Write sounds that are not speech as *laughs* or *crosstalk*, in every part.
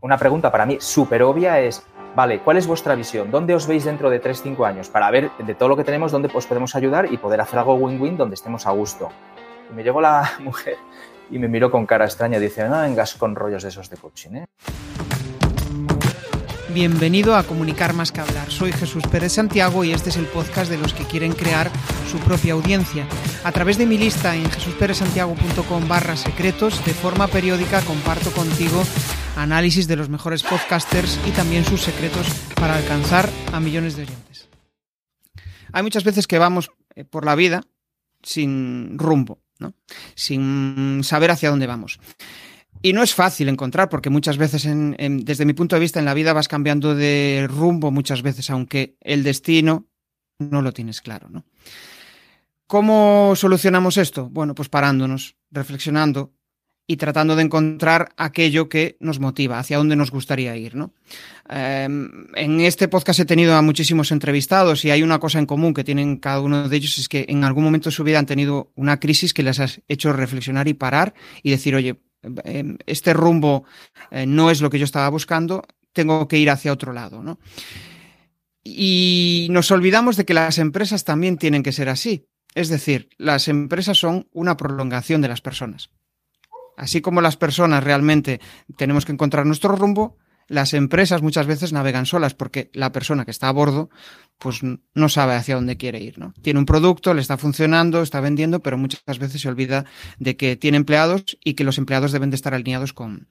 una pregunta para mí súper obvia es, vale, ¿cuál es vuestra visión? ¿Dónde os veis dentro de 3, 5 años? Para ver de todo lo que tenemos, dónde os podemos ayudar y poder hacer algo win-win donde estemos a gusto. Y me llegó la *laughs* mujer y me miró con cara extraña dice, no vengas con rollos de esos de coaching, ¿eh? Bienvenido a Comunicar más que hablar. Soy Jesús Pérez Santiago y este es el podcast de los que quieren crear su propia audiencia. A través de mi lista en jesusperezsantiago.com barra secretos, de forma periódica comparto contigo análisis de los mejores podcasters y también sus secretos para alcanzar a millones de oyentes. Hay muchas veces que vamos eh, por la vida sin rumbo, ¿no? sin saber hacia dónde vamos. Y no es fácil encontrar, porque muchas veces, desde mi punto de vista, en la vida vas cambiando de rumbo muchas veces, aunque el destino no lo tienes claro, ¿no? ¿Cómo solucionamos esto? Bueno, pues parándonos, reflexionando y tratando de encontrar aquello que nos motiva, hacia dónde nos gustaría ir, ¿no? Em, en este podcast he tenido a muchísimos entrevistados y hay una cosa en común que tienen cada uno de ellos, es que en algún momento de su vida han tenido una crisis que les ha hecho reflexionar y parar y decir, oye, este rumbo eh, no es lo que yo estaba buscando, tengo que ir hacia otro lado, ¿no? Y nos olvidamos de que las empresas también tienen que ser así. Es decir, las empresas son una prolongación de las personas. Así como las personas realmente tenemos que encontrar nuestro rumbo, las empresas muchas veces navegan solas porque la persona que está a bordo pues no sabe hacia dónde quiere ir, ¿no? Tiene un producto, le está funcionando, está vendiendo, pero muchas veces se olvida de que tiene empleados y que los empleados deben de estar alineados con,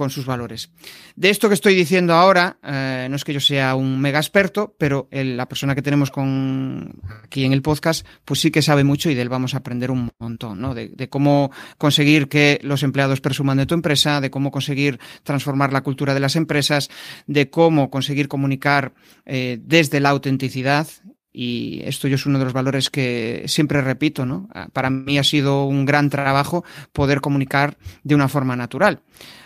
con sus valores. De esto que estoy diciendo ahora, eh, no es que yo sea un mega experto, pero la persona que tenemos con, aquí en el podcast, pues sí que sabe mucho y de él vamos a aprender un montón, ¿no? De, de, cómo conseguir que los empleados presuman de tu empresa, de cómo conseguir transformar la cultura de las empresas, de cómo conseguir comunicar eh, desde la autenticidad y esto yo es uno de los valores que siempre repito, ¿no? Ah, para mí ha sido un gran trabajo poder comunicar de una forma natural,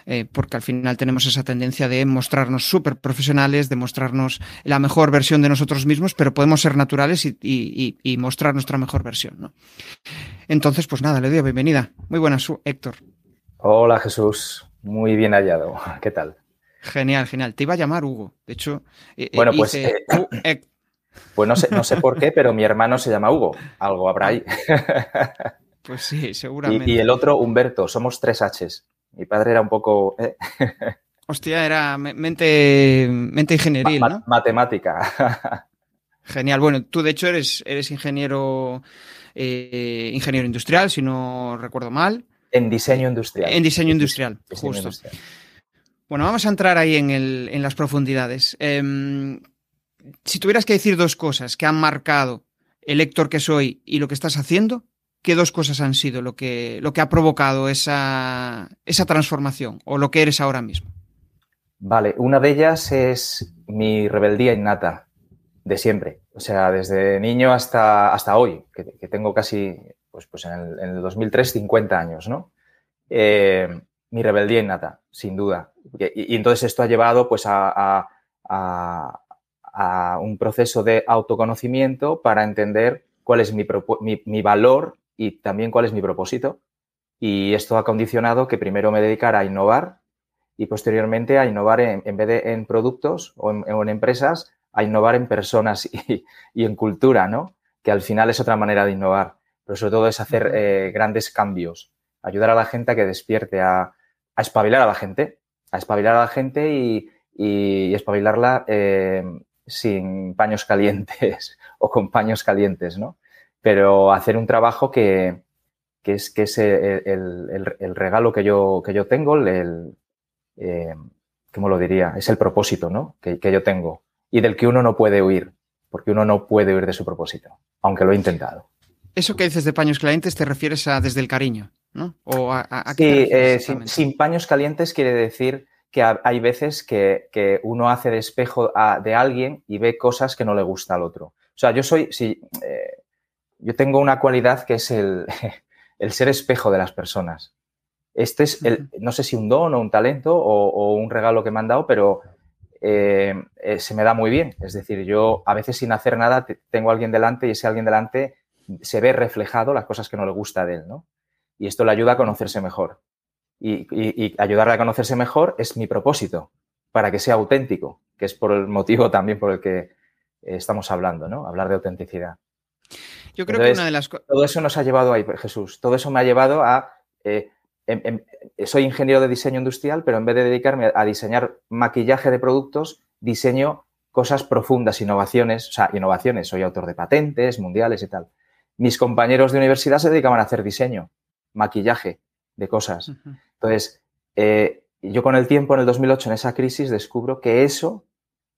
eh, porque al final tenemos esa tendencia de mostrarnos súper profesionales, de mostrarnos la mejor versión de nosotros mismos, pero podemos ser naturales y, y, mostrar nuestra mejor versión, ¿no? Entonces, pues nada, le doy la bienvenida. Muy buenas, Héctor. Hola, Jesús. Muy bien hallado. *laughs* ¿Qué tal? Genial, genial. Te iba a llamar Hugo. De hecho, eh, bueno, pues pues no sé, no sé por qué, pero mi hermano se llama Hugo. Algo habrá ahí. *laughs* Pues sí, seguramente. Y, el otro, Humberto. Somos tres Hs. Mi padre era un poco... ¿eh? *laughs* Hostia, era mente, mente ingenieril, ¿no? Matemática. *laughs* Genial. Bueno, tú de hecho eres, eres ingeniero, eh, ingeniero industrial, si no recuerdo mal. En diseño industrial. En diseño industrial, justo. Bueno, vamos a entrar ahí en, el, en las profundidades. Em, si tuvieras que decir dos cosas que han marcado el Héctor que soy y lo que estás haciendo, ¿qué dos cosas han sido lo que, lo que ha provocado esa, esa transformación o lo que eres ahora mismo? Vale, una de ellas es mi rebeldía innata de siempre. O sea, desde niño hasta, hasta hoy, que, tengo casi, pues, pues en, el, en el 2003, 50 años, ¿no? Eh, mi rebeldía innata, sin duda. Y, entonces esto ha llevado pues a, a un proceso de autoconocimiento para entender cuál es mi, mi, valor y también cuál es mi propósito. Y esto ha condicionado que primero me dedicara a innovar y posteriormente a innovar en, vez de en productos o en, empresas, a innovar en personas *laughs* y, en cultura, ¿no? Que al final es otra manera de innovar, pero sobre todo es hacer eh, grandes cambios, ayudar a la gente a que despierte, a, a, espabilar a la gente, a espabilar a la gente y, y espabilarla eh, sin paños calientes *laughs* o con paños calientes, ¿no? Pero hacer un trabajo que, es, que es el, regalo que yo, que yo tengo, el, eh, ¿cómo lo diría? Es el propósito, ¿no? Que, yo tengo y del que uno no puede huir, porque uno no puede huir de su propósito, aunque lo he intentado. Eso que dices de paños calientes te refieres a desde el cariño, ¿no? O a, sí, eh, sin, paños calientes quiere decir que hay veces que, uno hace de espejo de alguien y ve cosas que no le gusta al otro. O sea, yo soy, sí, eh, yo tengo una cualidad que es *laughs* el, ser espejo de las personas. Este es, el, no sé si un don o un talento o, un regalo que me han dado, pero eh, eh, se me da muy bien. Es decir, yo a veces sin hacer nada tengo a alguien delante y ese alguien delante se ve reflejado las cosas que no le gusta de él, ¿no? Y esto le ayuda a conocerse mejor. Y, ayudarle a conocerse mejor es mi propósito, para que sea auténtico, que es por el motivo también por el que eh, estamos hablando, ¿no? Hablar de autenticidad. Yo creo que una de las cosas... Todo eso nos ha llevado ahí, Jesús. Todo eso me ha llevado a... Eh, em, em, soy ingeniero de diseño industrial, pero en vez de dedicarme a diseñar maquillaje de productos, diseño cosas profundas, innovaciones, o sea, innovaciones. Soy autor de patentes mundiales y tal. Mis compañeros de universidad se dedicaban a hacer diseño, maquillaje de cosas. Entonces, eh, yo con el tiempo, en el 2008, en esa crisis, descubro que eso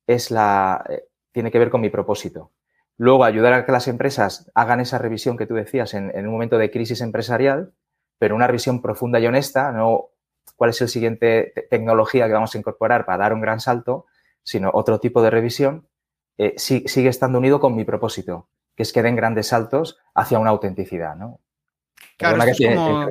es la, eh, tiene que ver con mi propósito. Luego, ayudar a que las empresas hagan esa revisión que tú decías en, un momento de crisis empresarial, pero una revisión profunda y honesta, no cuál es el siguiente tecnología que vamos a incorporar para dar un gran salto, sino otro tipo de revisión, eh, sigue estando unido con mi propósito, que es que den grandes saltos hacia una autenticidad, ¿no? Claro, es como...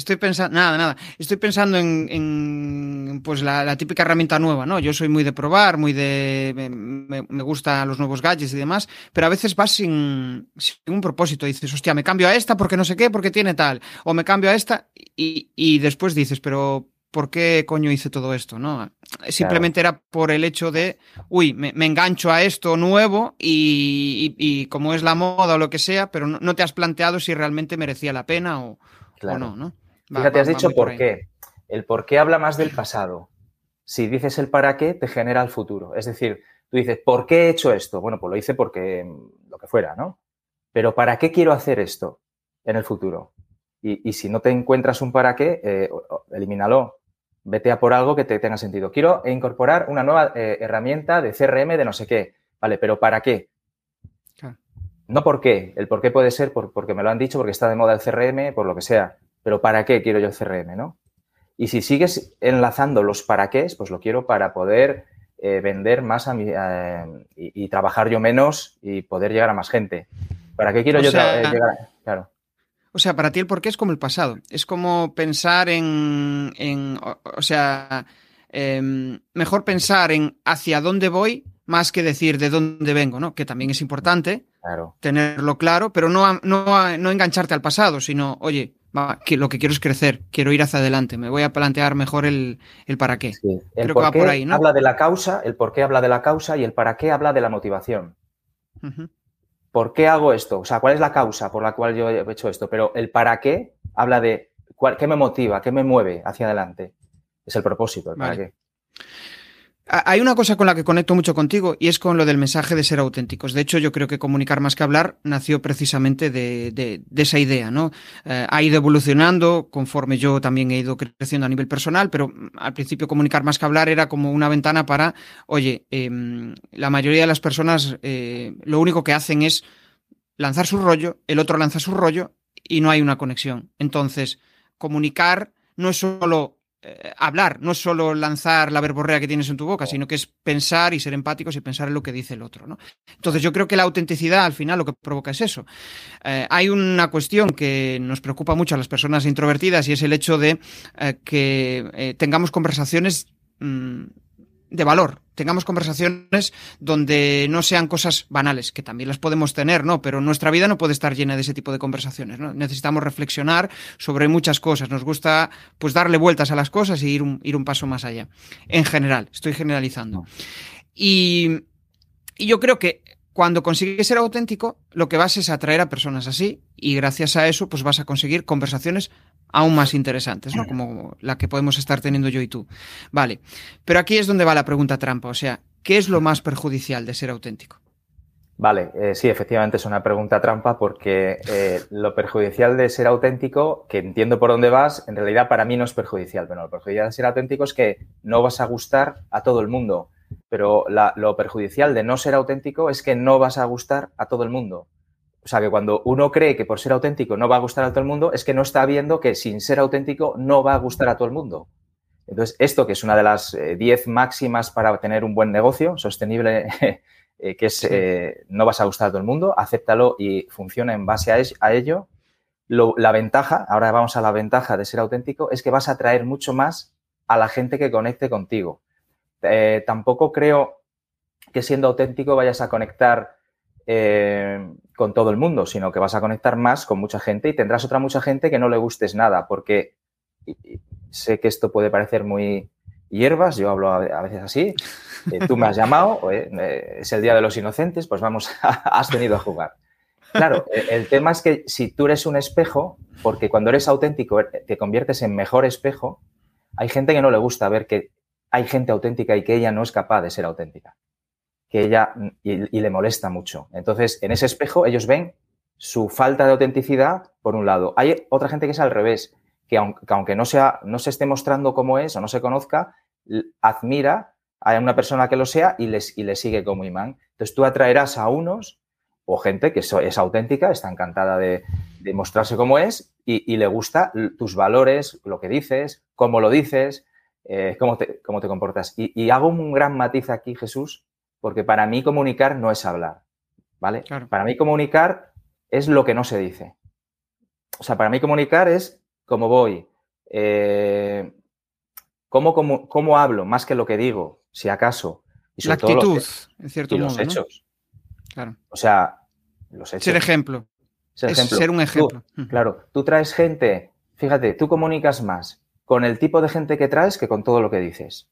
Estoy pensando, nada, nada. Estoy pensando en, pues la, típica herramienta nueva, ¿no? Yo soy muy de probar, muy de. Me, me gustan los nuevos gadgets y demás, pero a veces vas sin, un propósito. Dices, hostia, me cambio a esta porque no sé qué, porque tiene tal. O me cambio a esta y, y después dices, pero ¿por qué coño hice todo esto? ¿no? Simplemente era por el hecho de, uy, me, engancho a esto nuevo y, como es la moda o lo que sea, pero no, te has planteado si realmente merecía la pena o, no, ¿no? Fíjate, has dicho por, qué. El por qué habla más del pasado. Si dices el para qué, te genera el futuro. Es decir, tú dices, ¿por qué he hecho esto? Bueno, pues lo hice porque lo que fuera, ¿no? Pero ¿para qué quiero hacer esto en el futuro? Y, si no te encuentras un para qué, eh, elimínalo. Vete a por algo que te tenga sentido. Quiero incorporar una nueva eh, herramienta de CRM de no sé qué. Vale, pero ¿para qué? No por qué. El por qué puede ser porque me lo han dicho, porque está de moda el CRM, por lo que sea. Pero ¿para qué quiero yo el CRM, no? Y si sigues enlazando los para qué, pues lo quiero para poder eh, vender más a mi, y, trabajar yo menos y poder llegar a más gente. ¿Para qué quiero yo eh, llegar? Claro. O sea, para ti el porqué es como el pasado. Es como pensar en, o, sea, em, mejor pensar en hacia dónde voy más que decir de dónde vengo, ¿no? Que también es importante tenerlo claro, pero no, no, no engancharte al pasado, sino, oye, que lo que quiero es crecer, quiero ir hacia adelante, me voy a plantear mejor el, para qué. El por qué habla de la causa, el por qué habla de la causa y el para qué habla de la motivación. ¿Por qué hago esto? O sea, ¿cuál es la causa por la cual yo he hecho esto? Pero el para qué habla de qué me motiva, qué me mueve hacia adelante. Es el propósito, el para qué. Hay una cosa con la que conecto mucho contigo y es con lo del mensaje de ser auténticos. De hecho, yo creo que comunicar más que hablar nació precisamente de, esa idea, ¿no? Eh, ha ido evolucionando conforme yo también he ido creciendo a nivel personal, pero mm, al principio comunicar más que hablar era como una ventana para, oye, em, la mayoría de las personas eh, lo único que hacen es lanzar su rollo, el otro lanza su rollo y no hay una conexión. Entonces, comunicar no es solo eh, hablar, no es solo lanzar la verborrea que tienes en tu boca, sino que es pensar y ser empáticos y pensar en lo que dice el otro. ¿no? Entonces yo creo que la autenticidad al final lo que provoca es eso. Eh, hay una cuestión que nos preocupa mucho a las personas introvertidas y es el hecho de eh, que tengamos conversaciones mm, de valor, tengamos conversaciones donde no sean cosas banales, que también las podemos tener, ¿no? Pero nuestra vida no puede estar llena de ese tipo de conversaciones, ¿no? Necesitamos reflexionar sobre muchas cosas, nos gusta pues darle vueltas a las cosas y ir un, ir un paso más allá. En general, estoy generalizando. Y, y yo creo que cuando consigues ser auténtico, lo que vas es atraer a personas así y gracias a eso pues vas a conseguir conversaciones aún más interesantes, ¿no? Como la que podemos estar teniendo yo y tú. Vale, pero aquí es donde va la pregunta trampa, o sea, ¿qué es lo más perjudicial de ser auténtico? Vale, eh, sí, efectivamente es una pregunta trampa porque eh, lo perjudicial de ser auténtico, que entiendo por dónde vas, en realidad para mí no es perjudicial, pero lo perjudicial de ser auténtico es que no vas a gustar a todo el mundo, pero lo perjudicial de no ser auténtico es que no vas a gustar a todo el mundo. O sea, que cuando uno cree que por ser auténtico no va a gustar a todo el mundo, es que no está viendo que sin ser auténtico no va a gustar a todo el mundo. Entonces, esto que es una de las 10 eh, máximas para tener un buen negocio sostenible, *laughs* eh, que es eh, no vas a gustar a todo el mundo, acéptalo y funciona en base a, ello. la ventaja, ahora vamos a la ventaja de ser auténtico, es que vas a atraer mucho más a la gente que conecte contigo. Tampoco creo que siendo auténtico vayas a conectar eh, con todo el mundo, sino que vas a conectar más con mucha gente y tendrás otra mucha gente que no le gustes nada, porque sé que esto puede parecer muy hierbas, yo hablo a veces así, eh, tú me has *laughs* llamado, eh, es el Día de los Inocentes, pues vamos, *laughs* has venido a jugar. Claro, el tema es que si tú eres un espejo, porque cuando eres auténtico te conviertes en mejor espejo, hay gente que no le gusta ver que hay gente auténtica y que ella no es capaz de ser auténtica, que ella y, le molesta mucho. Entonces, en ese espejo ellos ven su falta de autenticidad por un lado. Hay otra gente que es al revés, que aunque, no, sea, no se esté mostrando como es o no se conozca, admira a una persona que lo sea y les, y le sigue como imán. Entonces tú atraerás a unos o gente que es auténtica, está encantada de, mostrarse como es y, le gusta tus valores, lo que dices, cómo lo dices, eh, cómo, te, cómo, te, comportas. Y, hago un gran matiz aquí, Jesús, porque para mí comunicar no es hablar, ¿vale? Para mí comunicar es lo que no se dice. O sea, para mí comunicar es cómo voy, eh, cómo, cómo, hablo, más que lo que digo, si acaso. Y la actitud, en cierto modo. Los hechos. Claro. O sea, los hechos. Ser ejemplo. Ser, ser un ejemplo. claro, tú traes gente, fíjate, tú comunicas más con el tipo de gente que traes que con todo lo que dices.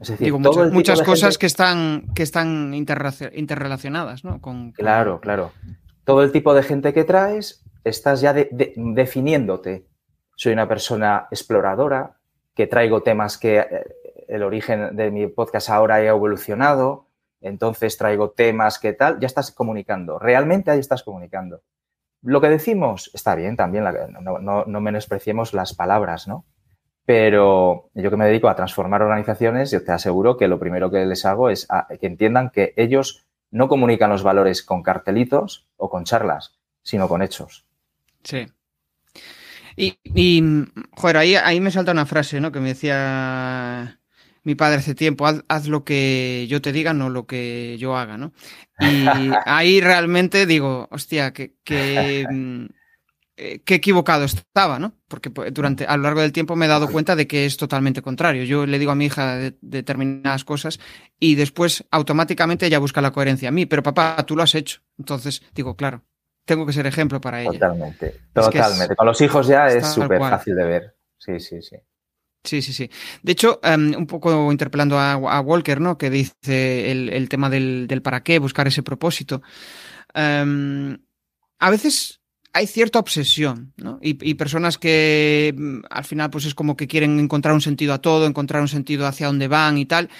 Es decir, muchas, cosas que están, que están interrelacionadas, ¿no? Con, Claro, claro. Todo el tipo de gente que traes, estás ya definiéndote. Soy una persona exploradora, que traigo temas que eh, el origen de mi podcast ahora ha evolucionado, entonces traigo temas que tal, ya estás comunicando, realmente ahí estás comunicando. Lo que decimos está bien también, no, no, menospreciemos las palabras, ¿no? Pero yo que me dedico a transformar organizaciones, yo te aseguro que lo primero que les hago es que entiendan que ellos no comunican los valores con cartelitos o con charlas, sino con hechos. Sí. Y, y joder, ahí me salta una frase, ¿no? Que me decía mi padre hace tiempo, haz, lo que yo te diga, no lo que yo haga, ¿no? Y *laughs* ahí realmente digo, hostia, que, mm, eh, qué equivocado estaba, ¿no? Porque pues, durante, a lo largo del tiempo me he dado cuenta de que es totalmente contrario. Yo le digo a mi hija determinadas cosas y después automáticamente ella busca la coherencia a mí, pero papá, tú lo has hecho. Entonces digo, claro, tengo que ser ejemplo para ella. Totalmente, totalmente. Con los hijos ya es súper fácil de ver. Sí, sí, sí. Sí, sí, sí. De hecho, em, un poco interpelando a, Walker, ¿no? Que dice el, tema del, para qué, buscar ese propósito. Em, a veces hay cierta obsesión, ¿no? Y, personas que mm, al final, pues es como que quieren encontrar un sentido a todo, encontrar un sentido hacia dónde van y tal.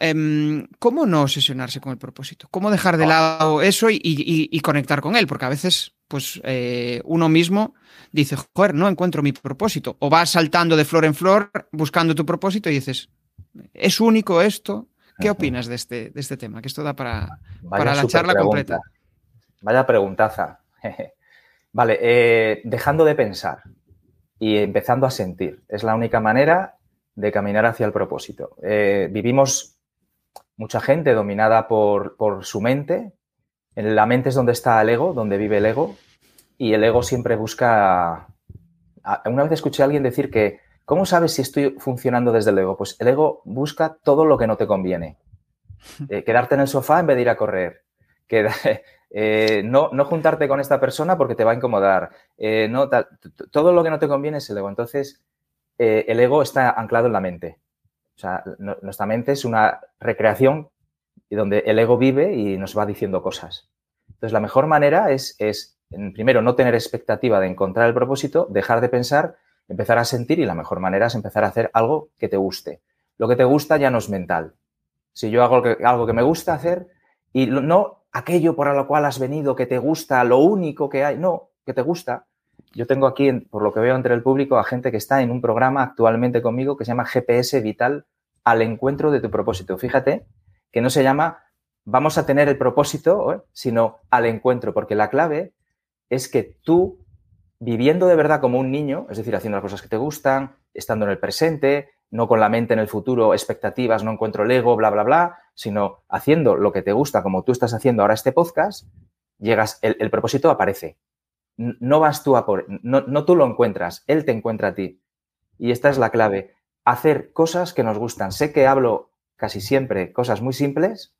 Em, ¿Cómo no obsesionarse con el propósito? ¿Cómo dejar de lado eso y, conectar con él? Porque a veces, pues, eh, uno mismo dice, joder, no encuentro mi propósito. O vas saltando de flor en flor buscando tu propósito y dices, es único esto. ¿Qué opinas de este, de este tema? Que esto da para, para la charla completa. Vaya preguntaza. *laughs* vale, eh, dejando de pensar y empezando a sentir. Es la única manera de caminar hacia el propósito. Eh, vivimos mucha gente dominada por, por, su mente. En la mente es donde está el ego, donde vive el ego y el ego siempre busca... Una vez escuché a alguien decir que, ¿cómo sabes si estoy funcionando desde el ego? Pues el ego busca todo lo que no te conviene. *laughs* Eh, quedarte en el sofá en vez de ir a correr. *laughs* Eh, no, no, juntarte con esta persona porque te va a incomodar. Eh, no, todo lo que no te conviene es el ego. Entonces, el ego está anclado en la mente. O sea, nuestra mente es una recreación donde el ego vive y nos va diciendo cosas. Entonces, la mejor manera es, es primero, no tener expectativa de encontrar el propósito, dejar de pensar, empezar a sentir y la mejor manera es empezar a hacer algo que te guste. Lo que te gusta ya no es mental. Si yo hago algo que me gusta hacer y no aquello por lo cual has venido, que te gusta, lo único que hay, no, que te gusta. Yo tengo aquí, por lo que veo entre el público, a gente que está en un programa actualmente conmigo que se llama GPS Vital al encuentro de tu propósito. Fíjate que no se llama vamos a tener el propósito, ¿eh? sino al encuentro, porque la clave es que tú, viviendo de verdad como un niño, es decir, haciendo las cosas que te gustan, estando en el presente, no con la mente en el futuro, expectativas, no encuentro el ego, bla, bla, bla, sino haciendo lo que te gusta, como tú estás haciendo ahora este podcast, llegas, el, propósito aparece. No vas tú a por, no, no tú lo encuentras, él te encuentra a ti. Y esta es la clave, hacer cosas que nos gustan. Sé que hablo casi siempre cosas muy simples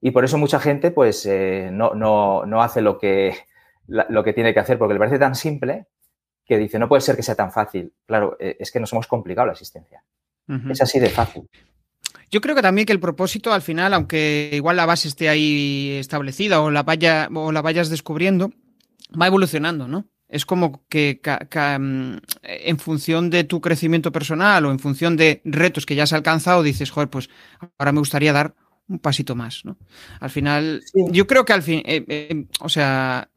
y por eso mucha gente pues eh, no, no, no hace lo que, lo que tiene que hacer, porque le parece tan simple que dice, no puede ser que sea tan fácil. Claro, eh, es que nos hemos complicado la existencia. Es así de fácil. Yo creo que también que el propósito, al final, aunque igual la base esté ahí establecida o la, vaya, o la vayas descubriendo, va evolucionando, ¿no? Es como que mm, en función de tu crecimiento personal o en función de retos que ya has alcanzado, dices, joder, pues ahora me gustaría dar un pasito más, ¿no? Al final, yo creo que al fin, eh, eh, o sea,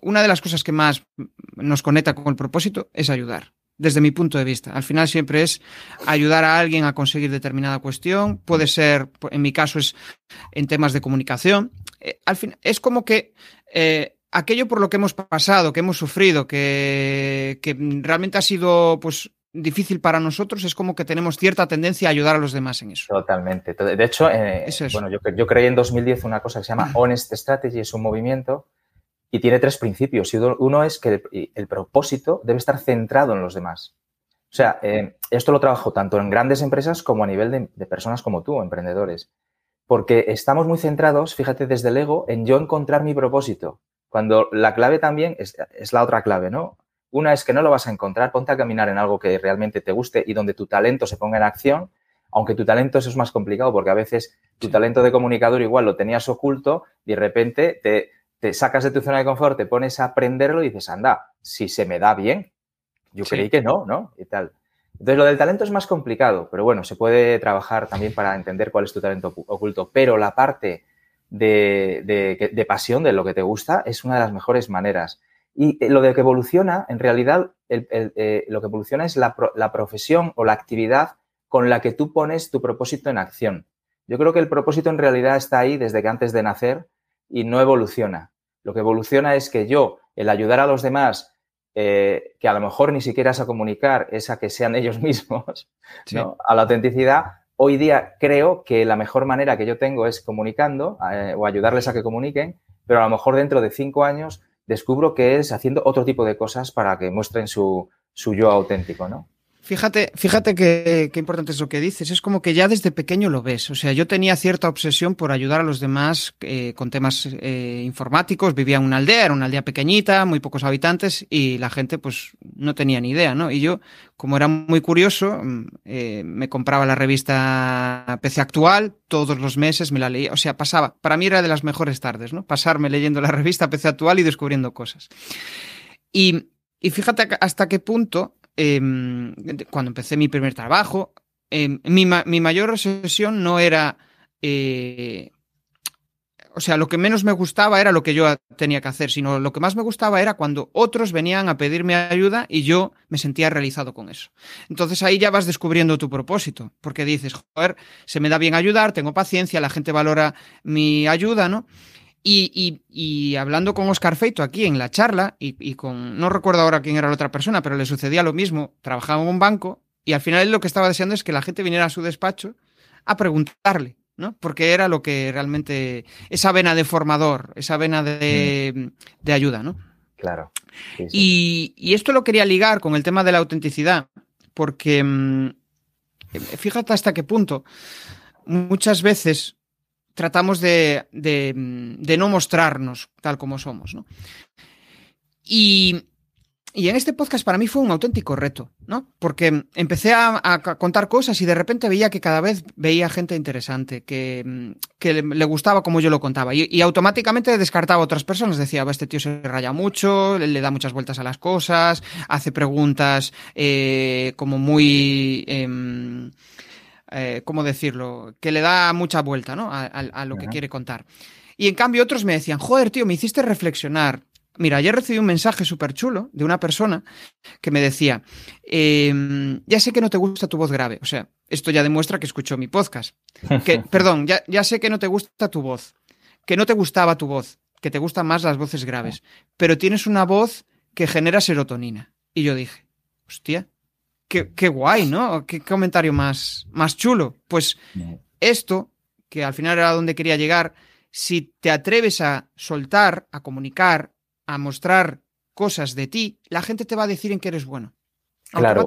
una de las cosas que más nos conecta con el propósito es ayudar desde mi punto de vista. Al final siempre es ayudar a alguien a conseguir determinada cuestión. Puede ser, en mi caso, es en temas de comunicación. Eh, al fin, es como que aquello por lo que hemos pasado, que hemos sufrido, que, realmente ha sido, pues, difícil para nosotros, es como que tenemos cierta tendencia a ayudar a los demás en eso. Totalmente. De hecho, eh, bueno, yo, yo creé en 2010 una cosa que se llama Honest Strategy, es un movimiento y tiene tres principios. Y uno es que el, propósito debe estar centrado en los demás. O sea, eh, esto lo trabajo tanto en grandes empresas como a nivel de, personas como tú, emprendedores. Porque estamos muy centrados, fíjate, desde el ego, en yo encontrar mi propósito. Cuando la clave también es, es la otra clave, ¿no? Una es que no lo vas a encontrar, ponte a caminar en algo que realmente te guste y donde tu talento se ponga en acción, aunque tu talento eso es más complicado porque a veces tu talento de comunicador igual lo tenías oculto y de repente te, te sacas de tu zona de confort, te pones a aprenderlo y dices, anda, si se me da bien. Yo creí que no, ¿no? Y tal. Entonces, lo del talento es más complicado, pero bueno, se puede trabajar también para entender cuál es tu talento oculto. Pero la parte de, pasión, de lo que te gusta, es una de las mejores maneras. Y eh, lo de que evoluciona, en realidad, eh, lo que evoluciona es la, la profesión o la actividad con la que tú pones tu propósito en acción. Yo creo que el propósito en realidad está ahí desde que antes de nacer y no evoluciona. Lo que evoluciona es que yo, el ayudar a los demás, eh, que a lo mejor ni siquiera es a comunicar, es a que sean *laughs* ellos mismos, a la autenticidad, hoy día creo que la mejor manera que yo tengo es comunicando eh, o ayudarles a que comuniquen, pero a lo mejor dentro de cinco años descubro que es haciendo otro tipo de cosas para que muestren su, su yo auténtico, ¿no? Fíjate, fíjate qué importante es lo que dices. Es como que ya desde pequeño lo ves. O sea, yo tenía cierta obsesión por ayudar a los demás eh, con temas eh, informáticos. Vivía en una aldea, era una aldea pequeñita, muy pocos habitantes y la gente pues no tenía ni idea, ¿no? Y yo, como era muy curioso, mm, eh, me compraba la revista PC Actual todos los meses, me la leía. O sea, pasaba. Para mí era de las mejores tardes, ¿no? Pasarme leyendo la revista PC Actual y descubriendo cosas. Y, y fíjate hasta qué punto Em, cuando empecé mi primer trabajo, em, mi, mayor obsesión no era... Eh, o sea, lo que menos me gustaba era lo que yo tenía que hacer, sino lo que más me gustaba era cuando otros venían a pedirme ayuda y yo me sentía realizado con eso. Entonces ahí ya vas descubriendo tu propósito, porque dices, joder, se me da bien ayudar, tengo paciencia, la gente valora mi ayuda, ¿no? Y, hablando con Oscar Feito aquí en la charla, y, con, no recuerdo ahora quién era la otra persona, pero le sucedía lo mismo, trabajaba en un banco y al final él lo que estaba deseando es que la gente viniera a su despacho a preguntarle, ¿no? Porque era lo que realmente, esa vena de formador, esa vena de, mm. ayuda, ¿no? Claro. Y, esto lo quería ligar con el tema de la autenticidad, porque mm, fíjate hasta qué punto muchas veces tratamos de, de, no mostrarnos tal como somos, ¿no? Y, y, en este podcast para mí fue un auténtico reto, ¿no? Porque empecé a, contar cosas y de repente veía que cada vez veía gente interesante, que, que le, gustaba como yo lo contaba. Y, automáticamente descartaba a otras personas. Decía, este tío se raya mucho, le, da muchas vueltas a las cosas, hace preguntas eh, como muy... Em, eh, ¿cómo decirlo? Que le da mucha vuelta, ¿no? A, lo que quiere contar. Y en cambio otros me decían, joder, tío, me hiciste reflexionar. Mira, ayer recibí un mensaje súper chulo de una persona que me decía, em, ya sé que no te gusta tu voz grave. O sea, esto ya demuestra que escuchó mi podcast. Que, *laughs* perdón, ya, ya sé que no te gusta tu voz, que no te gustaba tu voz, que te gustan más las voces graves, pero tienes una voz que genera serotonina. Y yo dije, hostia, Qué, guay, ¿no? Qué comentario más, más chulo. Pues esto, que al final era donde quería llegar, si te atreves a soltar, a comunicar, a mostrar cosas de ti, la gente te va a decir en que eres bueno. Claro,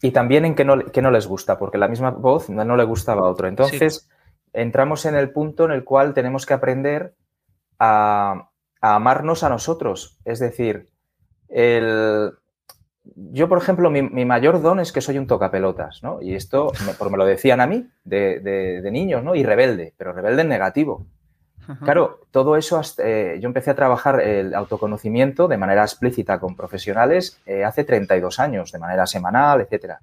Y, también en que no, no, les gusta, porque la misma voz no, le gustaba a otro. Entonces, entramos en el punto en el cual tenemos que aprender a, a amarnos a nosotros. Es decir, el, yo, por ejemplo, mi, mayor don es que soy un tocapelotas, ¿no? Y esto, me, me lo decían a mí de, de, niños, ¿no? Y rebelde, pero rebelde en negativo. Claro, todo eso, eh, yo empecé a trabajar el autoconocimiento de manera explícita con profesionales eh, hace 32 años, de manera semanal, etcétera.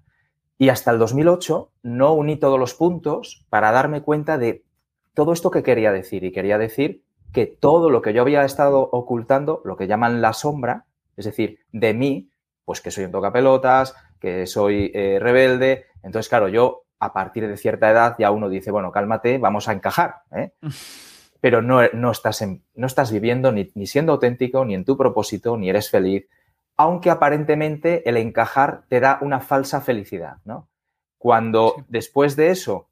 Y hasta el 2008 no uní todos los puntos para darme cuenta de todo esto que quería decir. Y quería decir que todo lo que yo había estado ocultando, lo que llaman la sombra, es decir, de mí, pues que soy un tocapelotas, que soy eh, rebelde. Entonces, claro, yo a partir de cierta edad ya uno dice, bueno, cálmate, vamos a encajar. *laughs* pero no, no, estás, no estás viviendo ni, siendo auténtico, ni en tu propósito, ni eres feliz, aunque aparentemente el encajar te da una falsa felicidad, ¿no? Cuando después de eso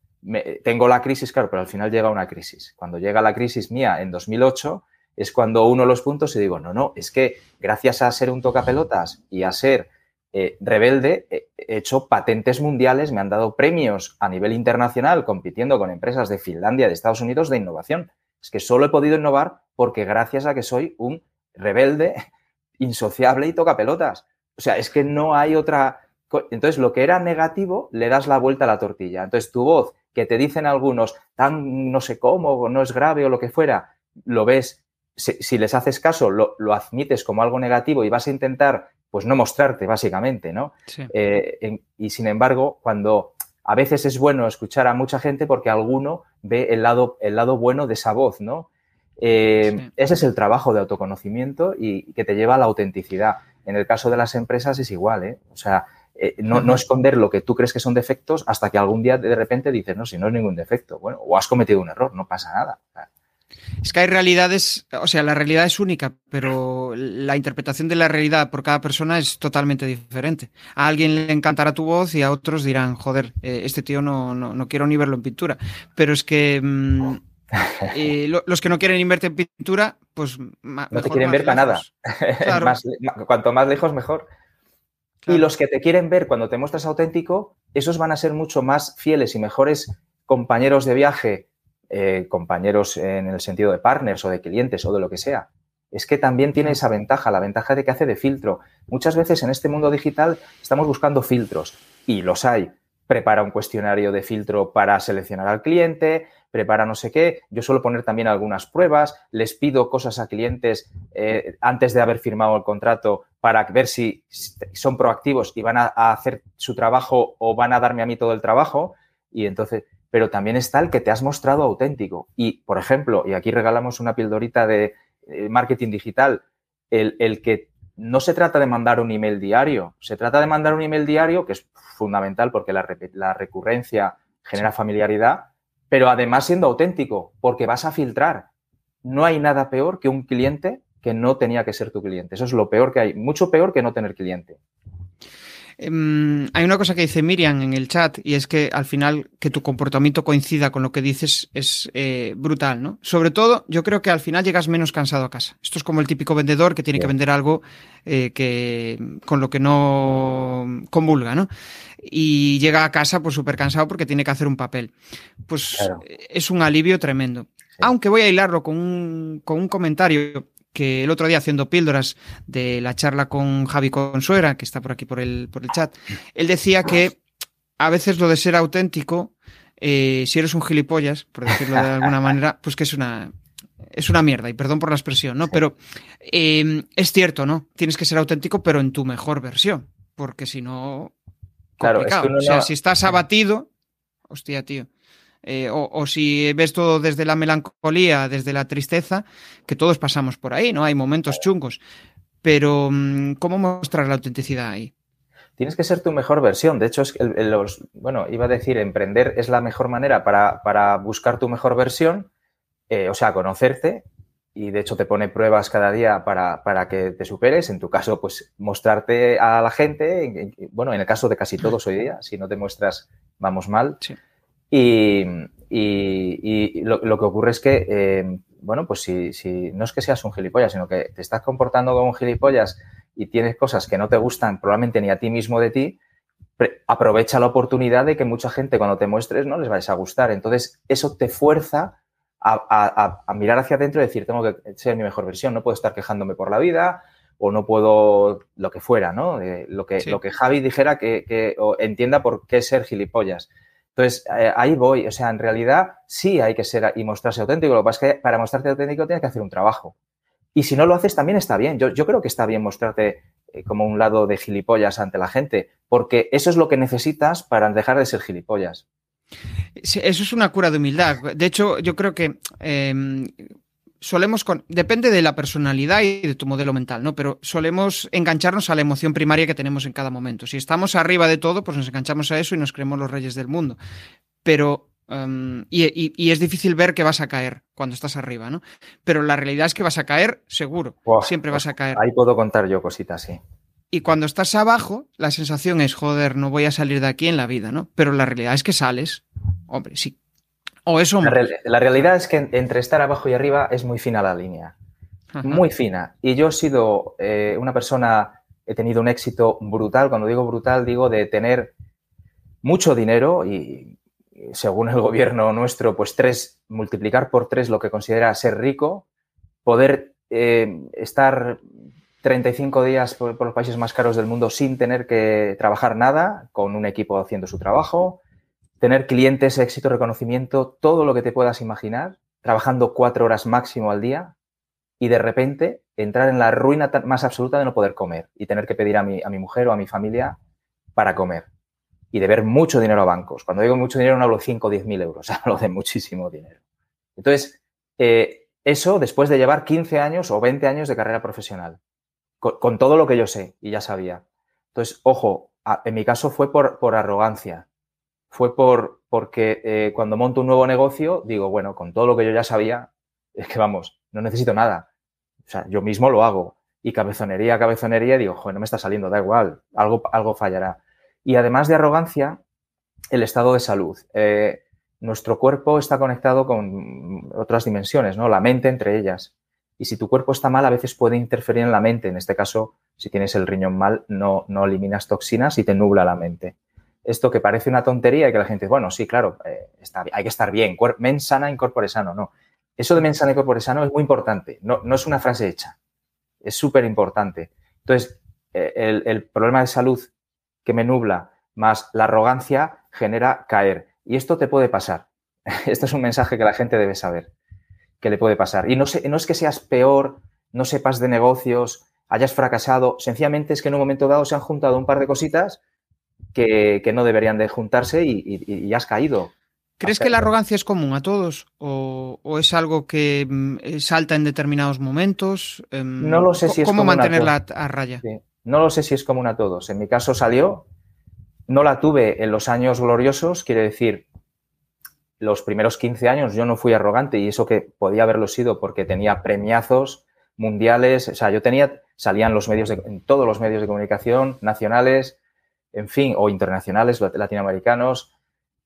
tengo la crisis, claro, pero al final llega una crisis. Cuando llega la crisis mía en 2008, es cuando uno los puntos y digo, no, no, es que gracias a ser un tocapelotas y a ser eh, rebelde, he hecho patentes mundiales, me han dado premios a nivel internacional compitiendo con empresas de Finlandia, de Estados Unidos, de innovación. Es que solo he podido innovar porque gracias a que soy un rebelde, *laughs* insociable y toca pelotas. O sea, es que no hay otra... Entonces, lo que era negativo, le das la vuelta a la tortilla. Entonces, tu voz, que te dicen algunos, tan no sé cómo, no es grave o lo que fuera, lo ves, si, les haces caso, lo, admites como algo negativo y vas a intentar, pues no mostrarte, básicamente, ¿no? Eh, y sin embargo, cuando a veces es bueno escuchar a mucha gente porque alguno ve el lado, el lado bueno de esa voz, ¿no? Eh, ese es el trabajo de autoconocimiento y que te lleva a la autenticidad. En el caso de las empresas es igual, ¿eh? O sea, eh, no, no, esconder lo que tú crees que son defectos hasta que algún día de repente dices, no, si no es ningún defecto, bueno, o has cometido un error, no pasa nada. Es que hay realidades, o sea, la realidad es única, pero la interpretación de la realidad por cada persona es totalmente diferente. A alguien le encantará tu voz y a otros dirán, joder, eh, este tío no, no, quiero ni verlo en pintura. Pero es que mm, *laughs* eh, los que no quieren invertir en pintura, pues... No te quieren ver para nada. *laughs* cuanto más lejos, mejor. Y los que te quieren ver cuando te muestras auténtico, esos van a ser mucho más fieles y mejores compañeros de viaje eh, compañeros en el sentido de partners o de clientes o de lo que sea. Es que también tiene esa ventaja, la ventaja de que hace de filtro. Muchas veces en este mundo digital estamos buscando filtros y los hay. Prepara un cuestionario de filtro para seleccionar al cliente, prepara no sé qué. Yo suelo poner también algunas pruebas, les pido cosas a clientes eh, antes de haber firmado el contrato para ver si son proactivos y van a hacer su trabajo o van a darme a mí todo el trabajo. Y entonces, pero también está el que te has mostrado auténtico. Y, por ejemplo, y aquí regalamos una pildorita de eh, marketing digital, el, que no se trata de mandar un email diario, se trata de mandar un email diario, que es fundamental porque la, la recurrencia genera familiaridad, pero además siendo auténtico, porque vas a filtrar. No hay nada peor que un cliente que no tenía que ser tu cliente. Eso es lo peor que hay. Mucho peor que no tener cliente. Em, hay una cosa que dice Miriam en el chat y es que al final que tu comportamiento coincida con lo que dices es eh, brutal, ¿no? Sobre todo, yo creo que al final llegas menos cansado a casa. Esto es como el típico vendedor que tiene que vender algo eh, que con lo que no convulga, ¿no? Y llega a casa pues súper cansado porque tiene que hacer un papel. Pues es un alivio tremendo. Aunque voy a hilarlo con un, con un comentario que el otro día haciendo píldoras de la charla con Javi Consuera, que está por aquí por el, por el chat, él decía que a veces lo de ser auténtico, eh, si eres un gilipollas, por decirlo de alguna *laughs* manera, pues que es una, es una mierda, y perdón por la expresión, ¿no? Pero em, es cierto, ¿no? Tienes que ser auténtico, pero en tu mejor versión, porque si no... Claro, o sea, si estás abatido, hostia, tío. Eh, o, si ves todo desde la melancolía, desde la tristeza, que todos pasamos por ahí, ¿no? Hay momentos chungos. Pero, mm, ¿cómo mostrar la autenticidad ahí? Tienes que ser tu mejor versión. De hecho, es los, bueno, iba a decir, emprender es la mejor manera para, buscar tu mejor versión, eh, o sea, conocerte, y de hecho te pone pruebas cada día para, que te superes. En tu caso, pues mostrarte a la gente, bueno, en el caso de casi todos hoy día, si no te muestras, vamos mal. Sí. Y, lo, que ocurre es que, eh, bueno, pues si, si, no es que seas un gilipollas, sino que te estás comportando como un gilipollas y tienes cosas que no te gustan probablemente ni a ti mismo de ti, aprovecha la oportunidad de que mucha gente cuando te muestres no les vayas a gustar. Entonces, eso te fuerza a, a, mirar hacia adentro y decir, tengo que ser mi mejor versión, no puedo estar quejándome por la vida o no puedo lo que fuera, ¿no? lo, que, lo que Javi dijera que, entienda por qué ser gilipollas. Entonces, eh, ahí voy. O sea, en realidad sí hay que ser y mostrarse auténtico. Lo que pasa es que para mostrarte auténtico tienes que hacer un trabajo. Y si no lo haces, también está bien. Yo, creo que está bien mostrarte eh, como un lado de gilipollas ante la gente, porque eso es lo que necesitas para dejar de ser gilipollas. eso es una cura de humildad. De hecho, yo creo que em, solemos, con, depende de la personalidad y de tu modelo mental, ¿no? Pero solemos engancharnos a la emoción primaria que tenemos en cada momento. Si estamos arriba de todo, pues nos enganchamos a eso y nos creemos los reyes del mundo. Pero, um, y, es difícil ver que vas a caer cuando estás arriba, ¿no? Pero la realidad es que vas a caer seguro. Siempre vas a caer. Ahí puedo contar yo cositas, sí. Y cuando estás abajo, la sensación es, joder, no voy a salir de aquí en la vida, ¿no? Pero la realidad es que sales. Hombre, sí, o eso... La, realidad es que entre estar abajo y arriba es muy fina la línea. Muy fina. Y yo he sido eh, una persona, he tenido un éxito brutal. Cuando digo brutal, digo de tener mucho dinero y, según el *laughs* gobierno nuestro, pues tres, multiplicar por tres lo que considera ser rico, poder eh, estar 35 días por, los países más caros del mundo sin tener que trabajar nada, con un equipo haciendo su trabajo, tener clientes, éxito, reconocimiento, todo lo que te puedas imaginar, trabajando cuatro horas máximo al día y de repente entrar en la ruina más absoluta de no poder comer y tener que pedir a mi, a mi mujer o a mi familia para comer y deber mucho dinero a bancos. Cuando digo mucho dinero no hablo de 5 o 10 mil euros, *laughs* hablo de muchísimo dinero. Entonces, eh, eso después de llevar 15 años o 20 años de carrera profesional, con, todo lo que yo sé y ya sabía. Entonces, ojo, en mi caso fue por, por arrogancia fue por, porque eh, cuando monto un nuevo negocio, digo, bueno, con todo lo que yo ya sabía, es que vamos, no necesito nada. O sea, yo mismo lo hago. Y cabezonería, cabezonería, digo, joder, no me está saliendo, da igual, algo, algo fallará. Y además de arrogancia, el estado de salud. Eh, nuestro cuerpo está conectado con otras dimensiones, ¿no? La mente entre ellas. Y si tu cuerpo está mal, a veces puede interferir en la mente. En este caso, si tienes el riñón mal, no, no eliminas toxinas y te nubla la mente esto que parece una tontería y que la gente dice, bueno, sí, claro, eh, hay que estar bien, mens sana, incorpore sano, no. Eso de mens sana, sano es muy importante, no, no es una frase hecha, es súper importante. Entonces, eh, el, el, problema de salud que me nubla más la arrogancia genera caer. Y esto te puede pasar. *laughs* Esto es un mensaje que la gente debe saber, que le puede pasar. Y no, sé, no es que seas peor, no sepas de negocios, hayas fracasado, sencillamente es que en un momento dado se han juntado un par de cositas que, no deberían de juntarse y, has caído. ¿Crees que la arrogancia es común a todos o, es algo que mm, salta en determinados momentos? Em, no lo sé si es ¿Cómo mantenerla a, raya? No lo sé si es común a todos. En mi caso salió, no la tuve en los años gloriosos, quiere decir, los primeros 15 años yo no fui arrogante y eso que podía haberlo sido porque tenía premiazos mundiales, o sea, yo tenía, salían los medios de, en todos los medios de comunicación nacionales, en fin, o internacionales, latinoamericanos,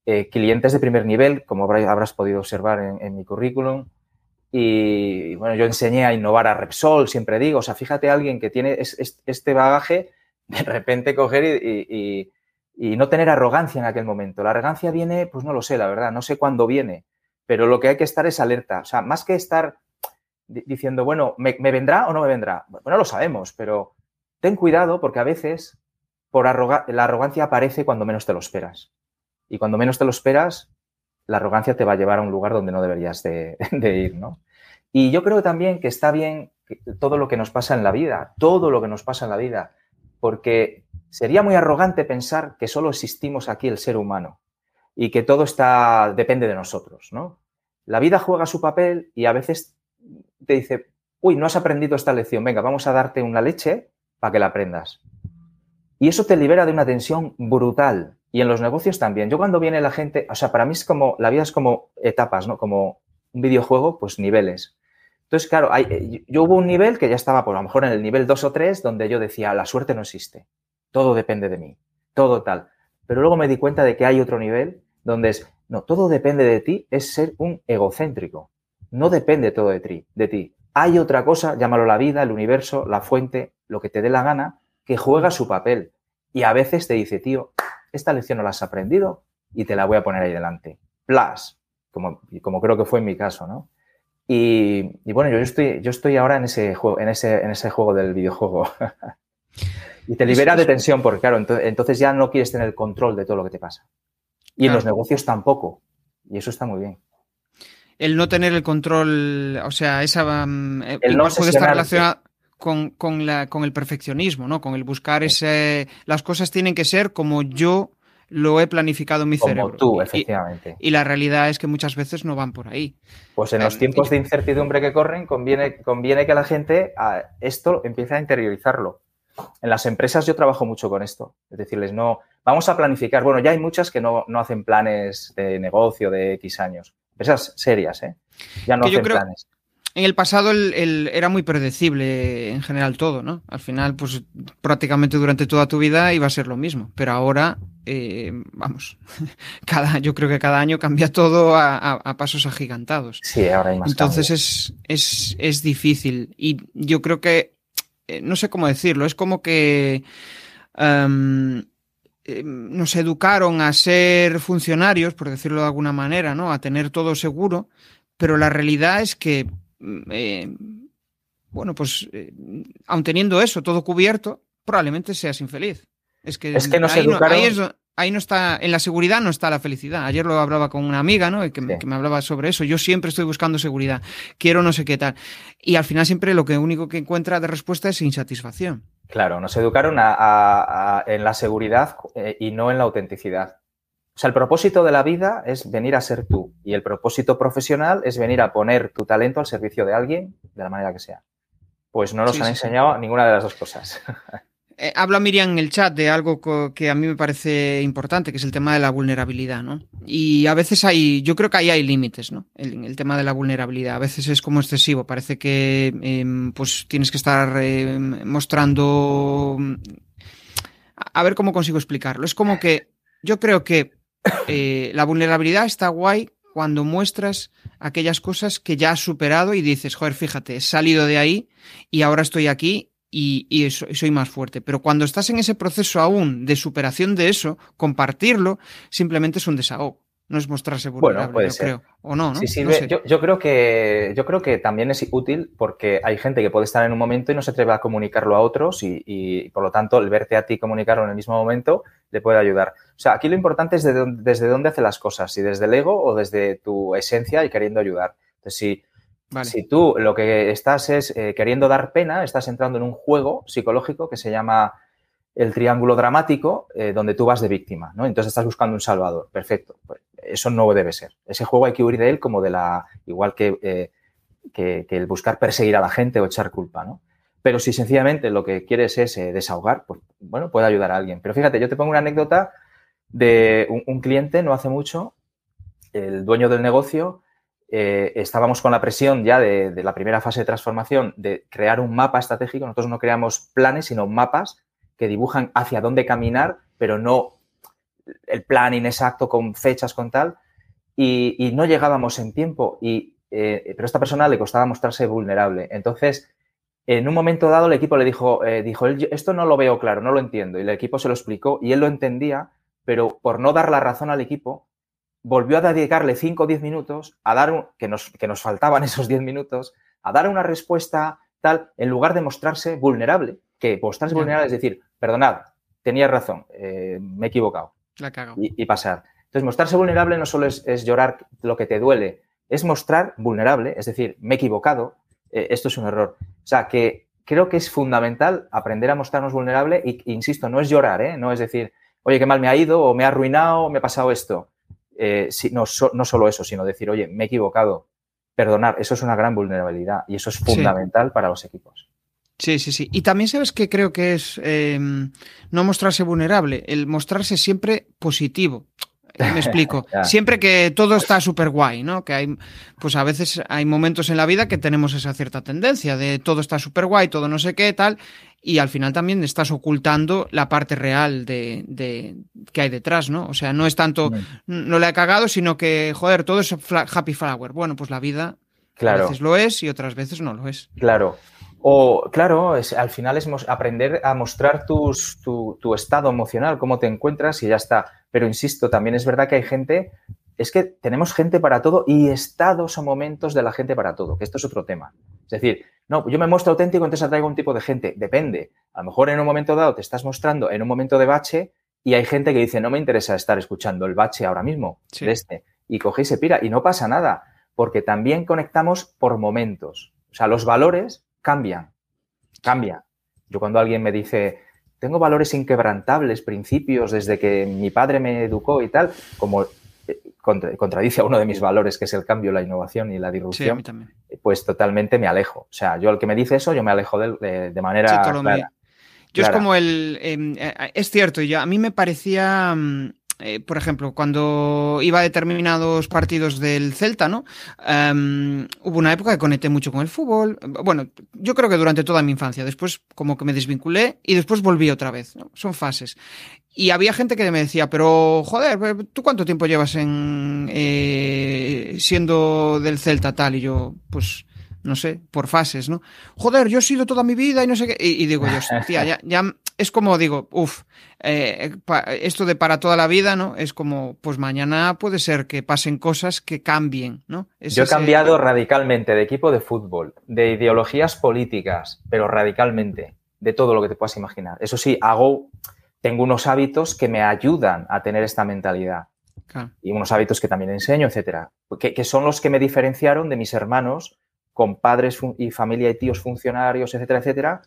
eh, clientes de primer nivel, como habrás podido observar en, mi currículum. Y bueno, yo enseñé a innovar a Repsol, siempre digo, o sea, fíjate alguien que tiene este bagaje, de repente coger y, no tener arrogancia en aquel momento. La arrogancia viene, pues no lo sé, la verdad, no sé cuándo viene, pero lo que hay que estar es alerta. O sea, más que estar diciendo, bueno, ¿me, ¿me vendrá o no me vendrá? Bueno, lo sabemos, pero ten cuidado porque a veces la arrogancia aparece cuando menos te lo esperas. Y cuando menos te lo esperas, la arrogancia te va a llevar a un lugar donde no deberías de, *laughs* ir, ¿no? Y yo creo también que está bien todo lo que nos pasa en la vida, todo lo que nos pasa en la vida, porque sería muy arrogante pensar que solo existimos aquí el ser humano y que todo está depende de nosotros, ¿no? La vida juega su papel y a veces te dice, uy, no has aprendido esta lección, venga, vamos a darte una leche para que la aprendas. Y eso te libera de una tensión brutal. Y en los negocios también. Yo cuando viene la gente, o sea, para mí es como, la vida es como etapas, ¿no? Como un videojuego, pues niveles. Entonces, claro, hay, eh, yo hubo un nivel que ya estaba, por pues, lo mejor en el nivel 2 o 3, donde yo decía, la suerte no existe. Todo depende de mí. Todo tal. Pero luego me di cuenta de que hay otro nivel donde es, no, todo depende de ti, es ser un egocéntrico. No depende todo de ti, de ti. Hay otra cosa, llámalo la vida, el universo, la fuente, lo que te dé la gana, que juega su papel. Y a veces te dice, tío, esta lección no la has aprendido y te la voy a poner ahí delante. Plus, como, como creo que fue en mi caso, ¿no? Y, bueno, yo estoy, yo estoy ahora en ese juego, en ese, en ese juego del videojuego. *laughs* y te libera de tensión, porque claro, entonces ya no quieres tener el control de todo lo que te pasa. Y en los negocios tampoco. Y eso está muy bien. El no tener el control, o sea, esa mm, el no puede estar relacionado con, con, la, con el perfeccionismo, ¿no? Con el buscar ese. Las cosas tienen que ser como yo lo he planificado en mi como cerebro. tú, efectivamente. Y, la realidad es que muchas veces no van por ahí. Pues en los em, tiempos de incertidumbre que corren, conviene, conviene que la gente a esto empiece a interiorizarlo. En las empresas yo trabajo mucho con esto. Es decirles, no, vamos a planificar. Bueno, ya hay muchas que no, no hacen planes de negocio de X años. Empresas serias, ¿eh? Ya no hacen planes en el pasado el, era muy predecible en general todo, ¿no? Al final, pues prácticamente durante toda tu vida iba a ser lo mismo. Pero ahora, eh, vamos, *laughs* cada, yo creo que cada año cambia todo a, pasos agigantados. Sí, ahora hay más. Entonces es, es, es, difícil. Y yo creo que, eh, no sé cómo decirlo, es como que em, em, nos educaron a ser funcionarios, por decirlo de alguna manera, ¿no? A tener todo seguro. Pero la realidad es que eh, bueno, pues eh, aun teniendo eso todo cubierto, probablemente seas infeliz. Es que, es que ahí, no, ahí, no, está, en la seguridad no está la felicidad. Ayer lo hablaba con una amiga, ¿no? Que, me hablaba sobre eso. Yo siempre estoy buscando seguridad. Quiero no sé qué tal. Y al final siempre lo que único que encuentra de respuesta es insatisfacción. Claro, nos educaron en la seguridad eh, y no en la autenticidad. O sea, el propósito de la vida es venir a ser tú y el propósito profesional es venir a poner tu talento al servicio de alguien de la manera que sea. Pues no nos han enseñado ninguna de las dos cosas. *laughs* Eh, habla Miriam en el chat de algo que a mí me parece importante, que es el tema de la vulnerabilidad, ¿no? Y a veces hay, yo creo que ahí hay límites, ¿no? El, el tema de la vulnerabilidad. A veces es como excesivo. Parece que em, pues tienes que estar em, mostrando. A ver cómo consigo explicarlo. Es como que yo creo que eh, la vulnerabilidad está guay cuando muestras aquellas cosas que ya has superado y dices, joder, fíjate, he salido de ahí y ahora estoy aquí y, y, soy más fuerte. Pero cuando estás en ese proceso aún de superación de eso, compartirlo simplemente es un desahogo no es mostrarse vulnerable, bueno, yo creo. O no, ¿no? Sí, yo, creo que, yo creo que también es útil porque hay gente que puede estar en un momento y no se atreve a comunicarlo a otros y, por lo tanto el verte a ti comunicarlo en el mismo momento le puede ayudar. O sea, aquí lo importante es desde dónde hace las cosas, si desde el ego o desde tu esencia y queriendo ayudar. Entonces, si, si tú lo que estás es eh, queriendo dar pena, estás entrando en un juego psicológico que se llama el triángulo dramático eh, donde tú vas de víctima, ¿no? Entonces estás buscando un salvador. Perfecto. Pues eso no debe ser. Ese juego hay que huir de él como de la, igual eh, que, que, el buscar perseguir a la gente o echar culpa, ¿no? Pero si sencillamente lo que quieres es desahogar, pues bueno, puede ayudar a alguien. Pero fíjate, yo te pongo una anécdota de un, cliente no hace mucho, el dueño del negocio, eh, estábamos con la presión ya de, la primera fase de transformación de crear un mapa estratégico. Nosotros no creamos planes, sino mapas que dibujan hacia dónde caminar, pero no el plan inexacto con fechas, con tal, y, no llegábamos en tiempo. Y, eh, pero a esta persona le costaba mostrarse vulnerable. Entonces, en un momento dado, el equipo le dijo, eh, dijo, esto no lo veo claro, no lo entiendo. Y el equipo se lo explicó y él lo entendía, pero por no dar la razón al equipo, volvió a dedicarle 5 o 10 minutos a dar, un, que, nos, que nos faltaban *laughs* esos 10 minutos, a dar una respuesta tal, en lugar de mostrarse vulnerable. Que mostrarse vulnerable es decir, perdonad, tenía razón, eh, me he equivocado. Y, pasar. Entonces, mostrarse vulnerable no solo es, llorar lo que te duele, es mostrar vulnerable, es decir, me he equivocado, eh, esto es un error. O sea, que creo que es fundamental aprender a mostrarnos vulnerable y, insisto, no es llorar, ¿eh? no es decir, oye, qué mal me ha ido o me ha arruinado me ha pasado esto. Eh, no, no, solo eso, sino decir, oye, me he equivocado, perdonar, eso es una gran vulnerabilidad y eso es fundamental para los equipos. Sí, sí, sí. Y también sabes que creo que es em, no mostrarse vulnerable, el mostrarse siempre positivo. *laughs* Me explico. Siempre que todo está súper guay, ¿no? Que hay, pues a veces hay momentos en la vida que tenemos esa cierta tendencia de todo está súper guay, todo no sé qué, tal, y al final también estás ocultando la parte real de, de que hay detrás, ¿no? O sea, no es tanto, no le ha cagado, sino que, joder, todo es happy flower. Bueno, pues la vida a veces lo es y otras veces no lo es. Claro. O, claro, es, al final es aprender a mostrar tu, estado emocional, cómo te encuentras y ya está. Pero insisto, también es verdad que hay gente es que tenemos gente para todo y estados o momentos de la gente para todo, que esto es otro tema. Es decir, no, yo me muestro auténtico, entonces atraigo un tipo de gente. Depende. A lo mejor en un momento dado te estás mostrando en un momento de bache y hay gente que dice, no me interesa estar escuchando el bache ahora mismo de este. Y coge y se pira. Y no pasa nada, porque también conectamos por momentos. O sea, los valores cambian. Cambian. Yo cuando alguien me dice, tengo valores inquebrantables, principios desde que mi padre me educó y tal, como contradice a uno de mis valores, que es el cambio, la innovación y la disrupción, pues totalmente me alejo. O sea, yo al que me dice eso, yo me alejo de, de, manera clara. Yo es como el... Em, eh, es cierto, yo, a mí me parecía... Eh, por ejemplo, cuando iba a determinados partidos del Celta, ¿no? Em, hubo una época que conecté mucho con el fútbol. Bueno, yo creo que durante toda mi infancia. Después como que me desvinculé y después volví otra vez. Son fases. Y había gente que me decía, pero joder, ¿tú cuánto tiempo llevas en eh, siendo del Celta tal? Y yo, pues, no sé, por fases, ¿no? Joder, yo he sido toda mi vida y no sé qué. Y, digo yo, *laughs* tía, ya, ya es como digo, uff, eh, esto de para toda la vida, ¿no? Es como, pues mañana puede ser que pasen cosas que cambien, ¿no? yo he cambiado radicalmente de equipo de fútbol, de ideologías políticas, pero radicalmente, de todo lo que te puedas imaginar. Eso sí, hago tengo unos hábitos que me ayudan a tener esta mentalidad. Y unos hábitos que también enseño, etcétera. Que, son los que me diferenciaron de mis hermanos con padres y familia y tíos funcionarios, etcétera, etcétera,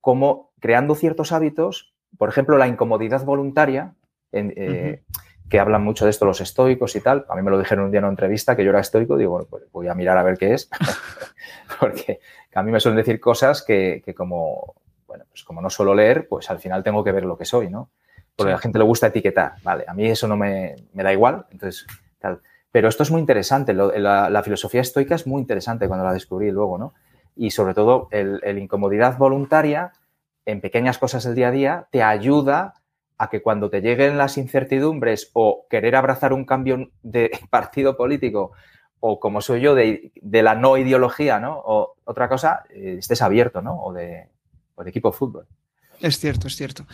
como creando ciertos hábitos, por ejemplo, la incomodidad voluntaria, eh, que hablan mucho de esto los estoicos y tal. A mí me lo dijeron un día en una entrevista que yo era estoico, digo, bueno, pues voy a mirar a ver qué es, *laughs* porque a mí me suelen decir cosas que, que como bueno, pues como no suelo leer, pues al final tengo que ver lo que soy, ¿no? Porque a la gente le gusta etiquetar, ¿vale? A mí eso no me, da igual, entonces, tal. Pero esto es muy interesante, la, filosofía estoica es muy interesante cuando la descubrí luego, ¿no? Y sobre todo, el, incomodidad voluntaria en pequeñas cosas del día a día te ayuda a que cuando te lleguen las incertidumbres o querer abrazar un cambio de *laughs* partido político o como soy yo, de, la no ideología, ¿no? O otra cosa, eh, estés abierto, ¿no? O de, de equipo de fútbol. Es cierto, es cierto.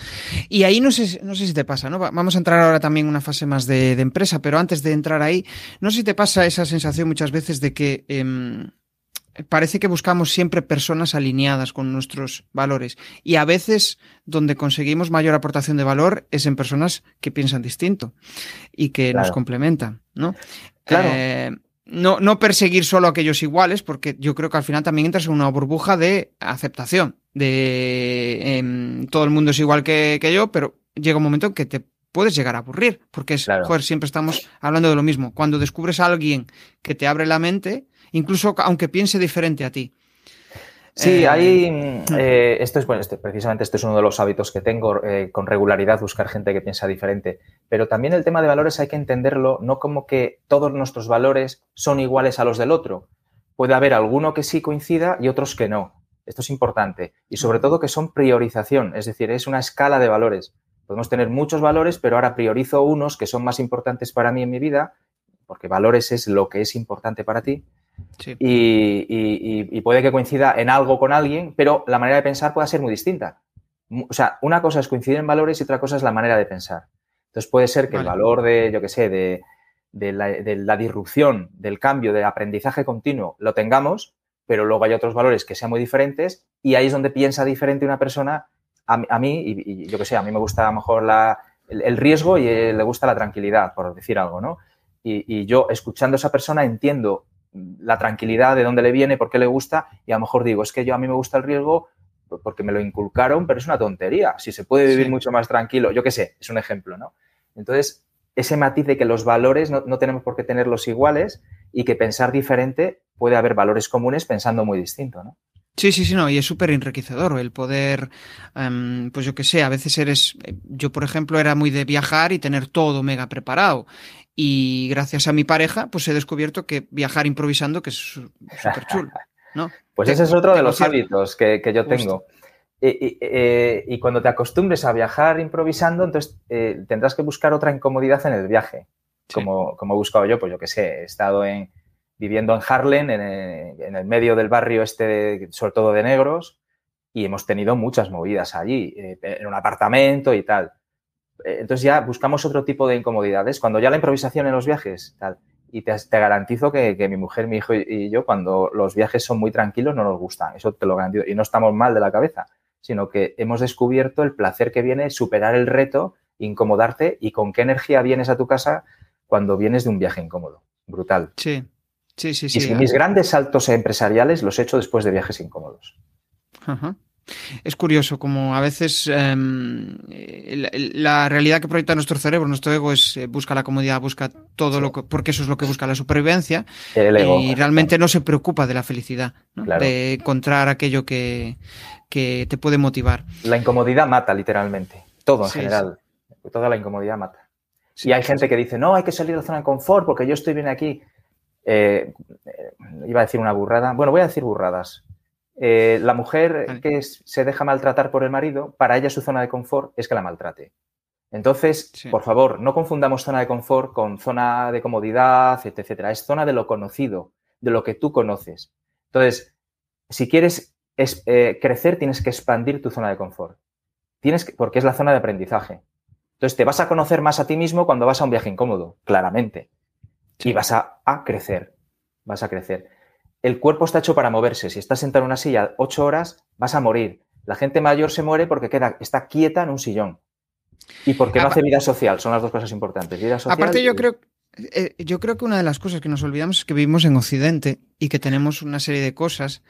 Y ahí no sé, no sé si te pasa, ¿no? Vamos a entrar ahora también en una fase más de, empresa, pero antes de entrar ahí, no sé si te pasa esa sensación muchas veces de que em, parece que buscamos siempre personas alineadas con nuestros valores y a veces donde conseguimos mayor aportación de valor es en personas que piensan distinto y que nos complementan, ¿no? Claro. Eh, no, no perseguir solo a aquellos iguales, porque yo creo que al final también entras en una burbuja de aceptación, de em, todo el mundo es igual que, yo, pero llega un momento en que te puedes llegar a aburrir, porque es, joder, siempre estamos hablando de lo mismo. Cuando descubres a alguien que te abre la mente, incluso aunque piense diferente a ti, Sí, hay. Eh, *clears throat* eh, esto es, bueno, este, precisamente este es uno de los hábitos que tengo eh, con regularidad, buscar gente que piensa diferente. Pero también el tema de valores hay que entenderlo no como que todos nuestros valores son iguales a los del otro. Puede haber alguno que sí coincida y otros que no. Esto es importante. Y sobre todo que son priorización, es decir, es una escala de valores. Podemos tener muchos valores, pero ahora priorizo unos que son más importantes para mí en mi vida, porque valores es lo que es importante para ti y, puede que coincida en algo con alguien, pero la manera de pensar puede ser muy distinta. O sea, una cosa es coincidir en valores y otra cosa es la manera de pensar. Entonces puede ser que el valor de, yo qué sé, de, la, disrupción, del cambio, del aprendizaje continuo, lo tengamos, pero luego hay otros valores que sean muy diferentes y ahí es donde piensa diferente una persona a, mí, y, yo qué sé, a mí me gusta a lo mejor el, riesgo y le gusta la tranquilidad, por decir algo, ¿no? y, yo escuchando a esa persona entiendo la tranquilidad de dónde le viene, por qué le gusta, y a lo mejor digo, es que yo a mí me gusta el riesgo porque me lo inculcaron, pero es una tontería. Si se puede vivir mucho más tranquilo, yo qué sé, es un ejemplo, ¿no? Entonces, ese matiz de que los valores no, tenemos por qué tenerlos iguales y que pensar diferente puede haber valores comunes pensando muy distinto, ¿no? Sí, sí, sí, no, y es súper enriquecedor el poder, em, pues yo qué sé, a veces eres, yo por ejemplo era muy de viajar y tener todo mega preparado y gracias a mi pareja, pues he descubierto que viajar improvisando, que es súper chulo. ¿no? Pues ese es otro de los hábitos que, yo tengo. Eh, y, cuando te acostumbres a viajar improvisando, entonces eh, tendrás que buscar otra incomodidad en el viaje. Como, como he buscado yo, pues yo qué sé, he estado en, viviendo en Harlem, en el, medio del barrio este, sobre todo de negros, y hemos tenido muchas movidas allí, eh, en un apartamento y tal eh, entonces ya buscamos otro tipo de incomodidades. Cuando ya la improvisación en los viajes, tal, y te, garantizo que, mi mujer, mi hijo y, yo, cuando los viajes son muy tranquilos, no nos gustan. Eso te lo garantizo. Y no estamos mal de la cabeza, sino que hemos descubierto el placer que viene superar el reto, incomodarte y con qué energía vienes a tu casa cuando vienes de un viaje incómodo. Brutal. Sí, sí, sí. sí. Y mis grandes saltos empresariales los he hecho después de viajes incómodos. Ajá. Es curioso como a veces em, la, realidad que proyecta nuestro cerebro, nuestro ego, es eh, busca la comodidad, busca todo lo que, porque eso es lo que busca la supervivencia y realmente no se preocupa de la felicidad, de encontrar aquello que, te puede motivar. La incomodidad mata literalmente, todo en general, toda la incomodidad mata. y hay gente que dice, no, hay que salir de la zona de confort porque yo estoy bien aquí. Eh, eh, iba a decir una burrada. Bueno, voy a decir burradas. Eh, la mujer que se deja maltratar por el marido, para ella su zona de confort es que la maltrate. Entonces, por favor, no confundamos zona de confort con zona de comodidad, etcétera. Es zona de lo conocido, de lo que tú conoces. Entonces, si quieres eh, crecer, tienes que expandir tu zona de confort. Tienes porque es la zona de aprendizaje. Entonces, te vas a conocer más a ti mismo cuando vas a un viaje incómodo, claramente. Y vas a crecer. Vas a crecer el cuerpo está hecho para moverse. Si estás sentado en una silla ocho horas, vas a morir. La gente mayor se muere porque queda, está quieta en un sillón. Y porque no hace vida social. Son las dos cosas importantes. Vida social Aparte, yo creo, eh, yo creo que una de las cosas que nos olvidamos es que vivimos en Occidente y que tenemos una serie de cosas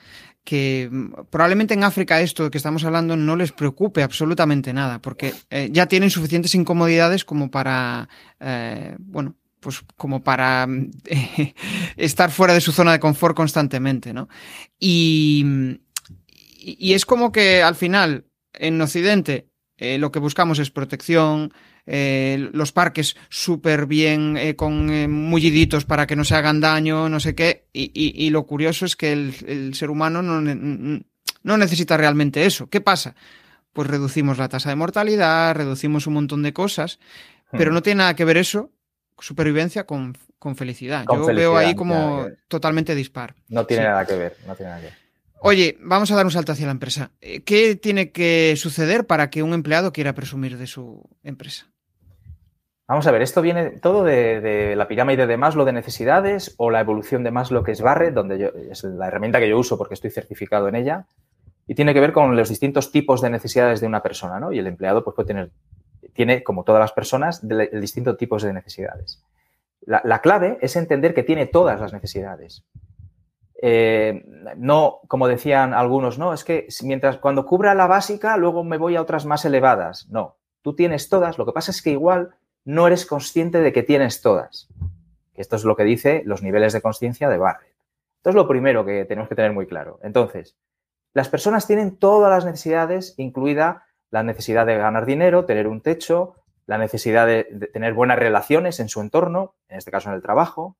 que mm, probablemente en África esto que estamos hablando no les preocupe absolutamente nada, porque eh, ya tienen suficientes incomodidades como para, eh, bueno, pues como para *laughs* estar fuera de su zona de confort constantemente, ¿no? Y, y es como que al final, en Occidente, eh, lo que buscamos es protección, eh, los parques súper bien eh, con mulliditos para que no se hagan daño, no sé qué, y, lo curioso es que el, ser humano no, no necesita realmente eso. ¿Qué pasa? Pues reducimos la tasa de mortalidad, reducimos un montón de cosas, pero hmm. no tiene nada que ver eso supervivencia con, felicidad. Yo veo ahí como totalmente dispar. No tiene nada que ver, no tiene nada que ver. Oye, vamos a dar un salto hacia la empresa. Eh, ¿Qué tiene que suceder para que un empleado quiera presumir de su empresa? Vamos a ver, esto viene todo de, la pirámide de Maslow de necesidades o la evolución de Maslow que es Barrett, donde yo, es la herramienta que yo uso porque estoy certificado en ella, y tiene que ver con los distintos tipos de necesidades de una persona, ¿no? Y el empleado pues, puede tener tiene, como todas las personas, distintos tipos de necesidades. La, clave es entender que tiene todas las necesidades. Eh, no, como decían algunos, no, es que mientras cuando cubra la básica, luego me voy a otras más elevadas. No, tú tienes todas, lo que pasa es que igual no eres consciente de que tienes todas. Esto es lo que dice los niveles de conciencia de Barrett. Esto es lo primero que tenemos que tener muy claro. Entonces, las personas tienen todas las necesidades, incluida la necesidad de ganar dinero, tener un techo, la necesidad de, tener buenas relaciones en su entorno, en este caso en el trabajo,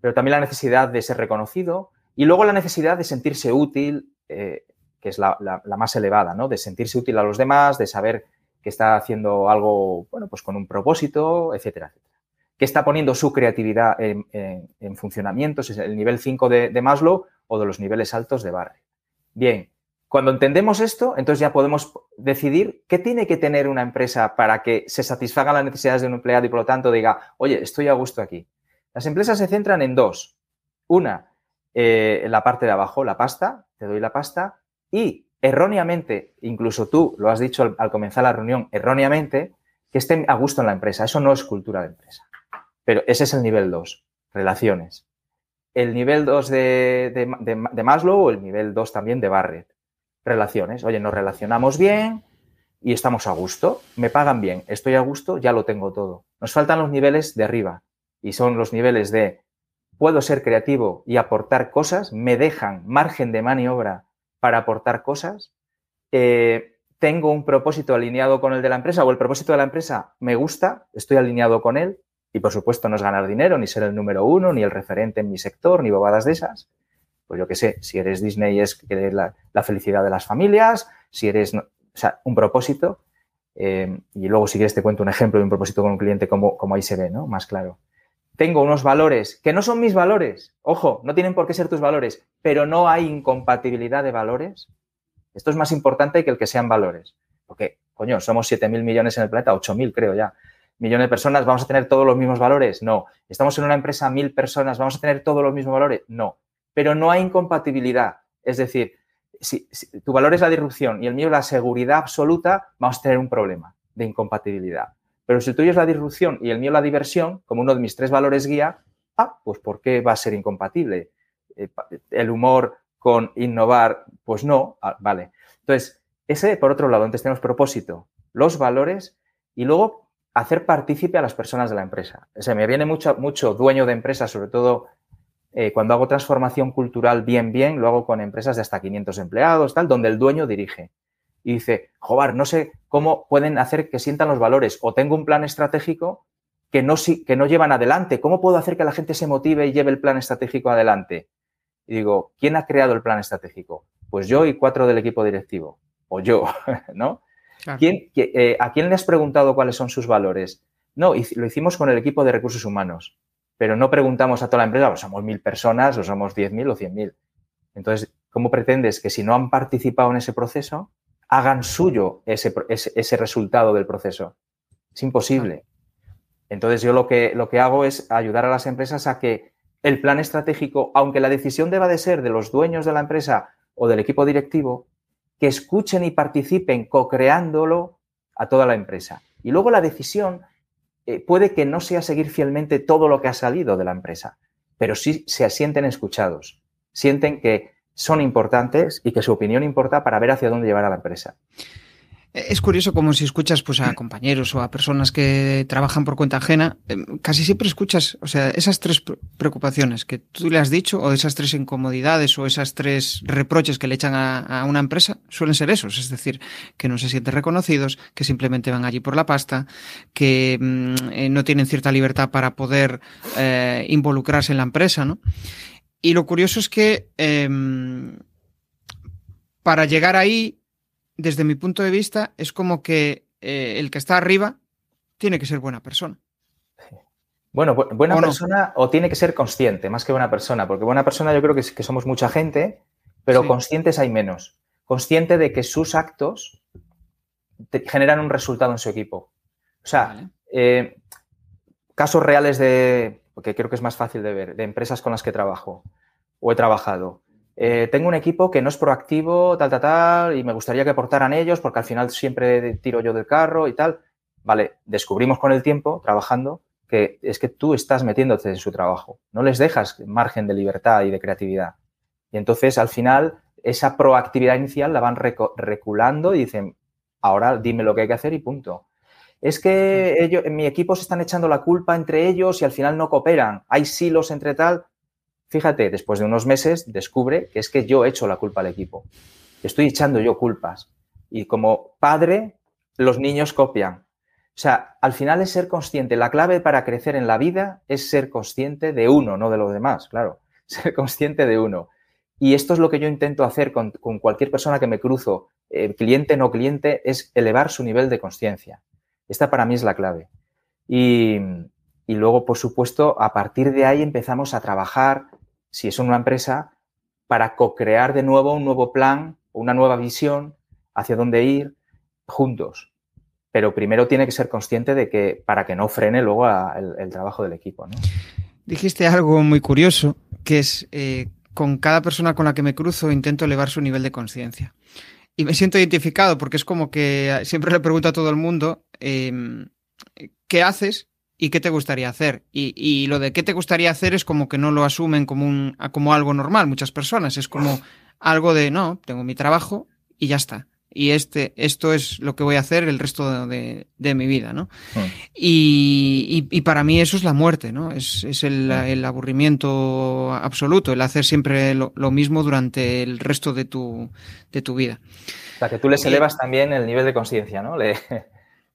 pero también la necesidad de ser reconocido y luego la necesidad de sentirse útil, eh, que es la, más elevada, ¿no? De sentirse útil a los demás, de saber que está haciendo algo, bueno, pues con un propósito, etcétera, etcétera. Que está poniendo su creatividad en, funcionamiento, es el nivel 5 de, de Maslow o de los niveles altos de Barre. Bien, cuando entendemos esto, entonces ya podemos decidir qué tiene que tener una empresa para que se satisfagan las necesidades de un empleado y por lo tanto diga, oye, estoy a gusto aquí. Las empresas se centran en dos. Una, eh, la parte de abajo, la pasta, te doy la pasta, y erróneamente, incluso tú lo has dicho al, comenzar la reunión, erróneamente, que estén a gusto en la empresa. Eso no es cultura de empresa. Pero ese es el nivel dos, relaciones. El nivel dos de, de Maslow o el nivel dos también de Barrett relaciones. Oye, nos relacionamos bien y estamos a gusto, me pagan bien, estoy a gusto, ya lo tengo todo. Nos faltan los niveles de arriba y son los niveles de puedo ser creativo y aportar cosas, me dejan margen de maniobra para aportar cosas, eh, tengo un propósito alineado con el de la empresa o el propósito de la empresa me gusta, estoy alineado con él y por supuesto no es ganar dinero, ni ser el número uno, ni el referente en mi sector, ni bobadas de esas, pues yo qué sé, si eres Disney es querer la, felicidad de las familias, si eres, o sea, un propósito. Eh, y luego si quieres te cuento un ejemplo de un propósito con un cliente como, como ahí se ve, ¿no? Más claro. Tengo unos valores que no son mis valores. Ojo, no tienen por qué ser tus valores, pero no hay incompatibilidad de valores. Esto es más importante que el que sean valores. Porque coño, somos 7.000 millones en el planeta, 8.000 creo ya, millones de personas, ¿vamos a tener todos los mismos valores? No. ¿Estamos en una empresa mil personas, ¿vamos a tener todos los mismos valores? No. Pero no hay incompatibilidad. Es decir, si, tu valor es la disrupción y el mío la seguridad absoluta, vamos a tener un problema de incompatibilidad. Pero si el tuyo es la disrupción y el mío la diversión, como uno de mis tres valores guía, ah, pues ¿por qué va a ser incompatible? Eh, el humor con innovar, pues no, ah, vale. Entonces, ese por otro lado, entonces tenemos propósito, los valores y luego hacer partícipe a las personas de la empresa. O sea, me viene mucho, mucho dueño de empresa, sobre todo eh, cuando hago transformación cultural bien, bien, lo hago con empresas de hasta 500 empleados, tal, donde el dueño dirige. Y dice, joder, no sé cómo pueden hacer que sientan los valores o tengo un plan estratégico que no, que no llevan adelante. ¿Cómo puedo hacer que la gente se motive y lleve el plan estratégico adelante? Y digo, ¿quién ha creado el plan estratégico? Pues yo y cuatro del equipo directivo. O yo, *laughs* ¿no? Eh, ¿A quién le has preguntado cuáles son sus valores? No, lo hicimos con el equipo de recursos humanos pero no preguntamos a toda la empresa, o somos mil personas, o somos diez mil o cien mil. Entonces, ¿cómo pretendes que si no han participado en ese proceso, hagan suyo ese, ese, resultado del proceso? Es imposible. Entonces, yo lo que, lo que hago es ayudar a las empresas a que el plan estratégico, aunque la decisión deba de ser de los dueños de la empresa o del equipo directivo, que escuchen y participen co-creándolo a toda la empresa. Y luego la decisión eh, puede que no sea seguir fielmente todo lo que ha salido de la empresa, pero sí se sienten escuchados, sienten que son importantes y que su opinión importa para ver hacia dónde llevar a la empresa. Es curioso como si escuchas pues, a compañeros o a personas que trabajan por cuenta ajena, em, casi siempre escuchas, o sea, esas tres preocupaciones que tú le has dicho, o esas tres incomodidades, o esas tres reproches que le echan a, una empresa, suelen ser esos, es decir, que no se sienten reconocidos, que simplemente van allí por la pasta, que mm, eh, no tienen cierta libertad para poder eh, involucrarse en la empresa, ¿no? Y lo curioso es que em, para llegar ahí desde mi punto de vista, es como que eh, el que está arriba tiene que ser buena persona. Bueno, buena persona o tiene que ser consciente, más que buena persona, porque buena persona yo creo que, que somos mucha gente, pero conscientes hay menos. Consciente de que sus actos generan un resultado en su equipo. O sea, eh, casos reales de, porque creo que es más fácil de ver, de empresas con las que trabajo o he trabajado. Eh, tengo un equipo que no es proactivo, tal, tal, tal, y me gustaría que aportaran ellos porque al final siempre tiro yo del carro y tal. Vale, descubrimos con el tiempo, trabajando, que es que tú estás metiéndote en su trabajo, no les dejas margen de libertad y de creatividad. Y entonces al final esa proactividad inicial la van reculando y dicen, ahora dime lo que hay que hacer y punto. Es que ellos, en mi equipo se están echando la culpa entre ellos y al final no cooperan. Hay silos entre tal. Fíjate, después de unos meses descubre que es que yo he hecho la culpa al equipo. Estoy echando yo culpas. Y como padre, los niños copian. O sea, al final es ser consciente. La clave para crecer en la vida es ser consciente de uno, no de los demás, claro. *laughs* Ser consciente de uno. Y esto es lo que yo intento hacer con, cualquier persona que me cruzo, eh, cliente no cliente, es elevar su nivel de conciencia. Esta para mí es la clave. Y, y luego, por supuesto, a partir de ahí empezamos a trabajar si es una empresa, para co-crear de nuevo un nuevo plan, una nueva visión hacia dónde ir juntos. Pero primero tiene que ser consciente de que para que no frene luego el, trabajo del equipo. Dijiste algo muy curioso, que es eh, con cada persona con la que me cruzo intento elevar su nivel de conciencia. Y me siento identificado porque es como que siempre le pregunto a todo el mundo, em, ¿qué haces y qué te gustaría hacer. Y, lo de qué te gustaría hacer es como que no lo asumen como, un, como algo normal muchas personas. Es como algo de, no, tengo mi trabajo y ya está. Y este, esto es lo que voy a hacer el resto de, mi vida, ¿no? Hmm. Y, para mí eso es la muerte, ¿no? Es, hmm. el, aburrimiento absoluto, el hacer siempre lo, mismo durante el resto de tu, de tu vida. O sea, que tú les elevas también el nivel de conciencia, ¿no? Le,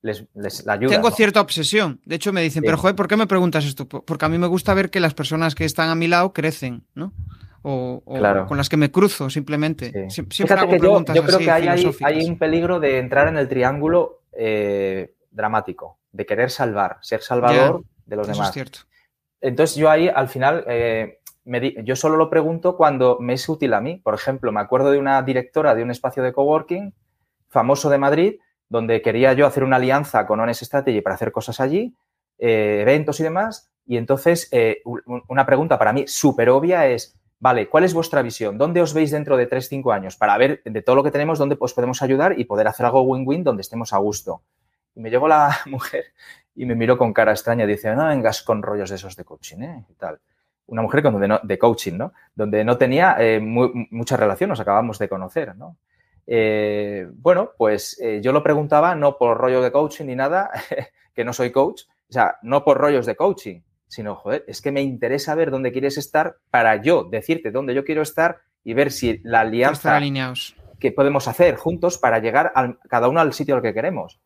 les, ayuda. Tengo cierta obsesión. De hecho, me dicen, pero joder, ¿por qué me preguntas esto? Porque a mí me gusta ver que las personas que están a mi lado crecen, ¿no? O, con las que me cruzo, simplemente. Fíjate que yo, creo que hay, un peligro de entrar en el triángulo eh, dramático, de querer salvar, ser salvador de los demás. Es cierto. Entonces, yo ahí, al final, eh, yo solo lo pregunto cuando me es útil a mí. Por ejemplo, me acuerdo de una directora de un espacio de coworking famoso de Madrid donde quería yo hacer una alianza con Honest Strategy para hacer cosas allí, eh, eventos y demás. Y entonces, eh, una pregunta para mí súper obvia es, vale, ¿cuál es vuestra visión? ¿Dónde os veis dentro de 3, 5 años? Para ver de todo lo que tenemos, dónde os podemos ayudar y poder hacer algo win-win donde estemos a gusto. Y me llegó la *laughs* mujer y me miró con cara extraña dice, no vengas con rollos de esos de coaching, ¿eh? Y tal. Una mujer con, de, de coaching, ¿no? Donde no tenía eh, mucha relación, nos acabamos de conocer, ¿no? Eh, bueno, pues eh, yo lo preguntaba no por rollo de coaching ni nada, *laughs* que no soy coach, o sea, no por rollos de coaching, sino, joder, es que me interesa ver dónde quieres estar para yo decirte dónde yo quiero estar y ver si la alianza que podemos hacer juntos para llegar cada uno al sitio al que queremos.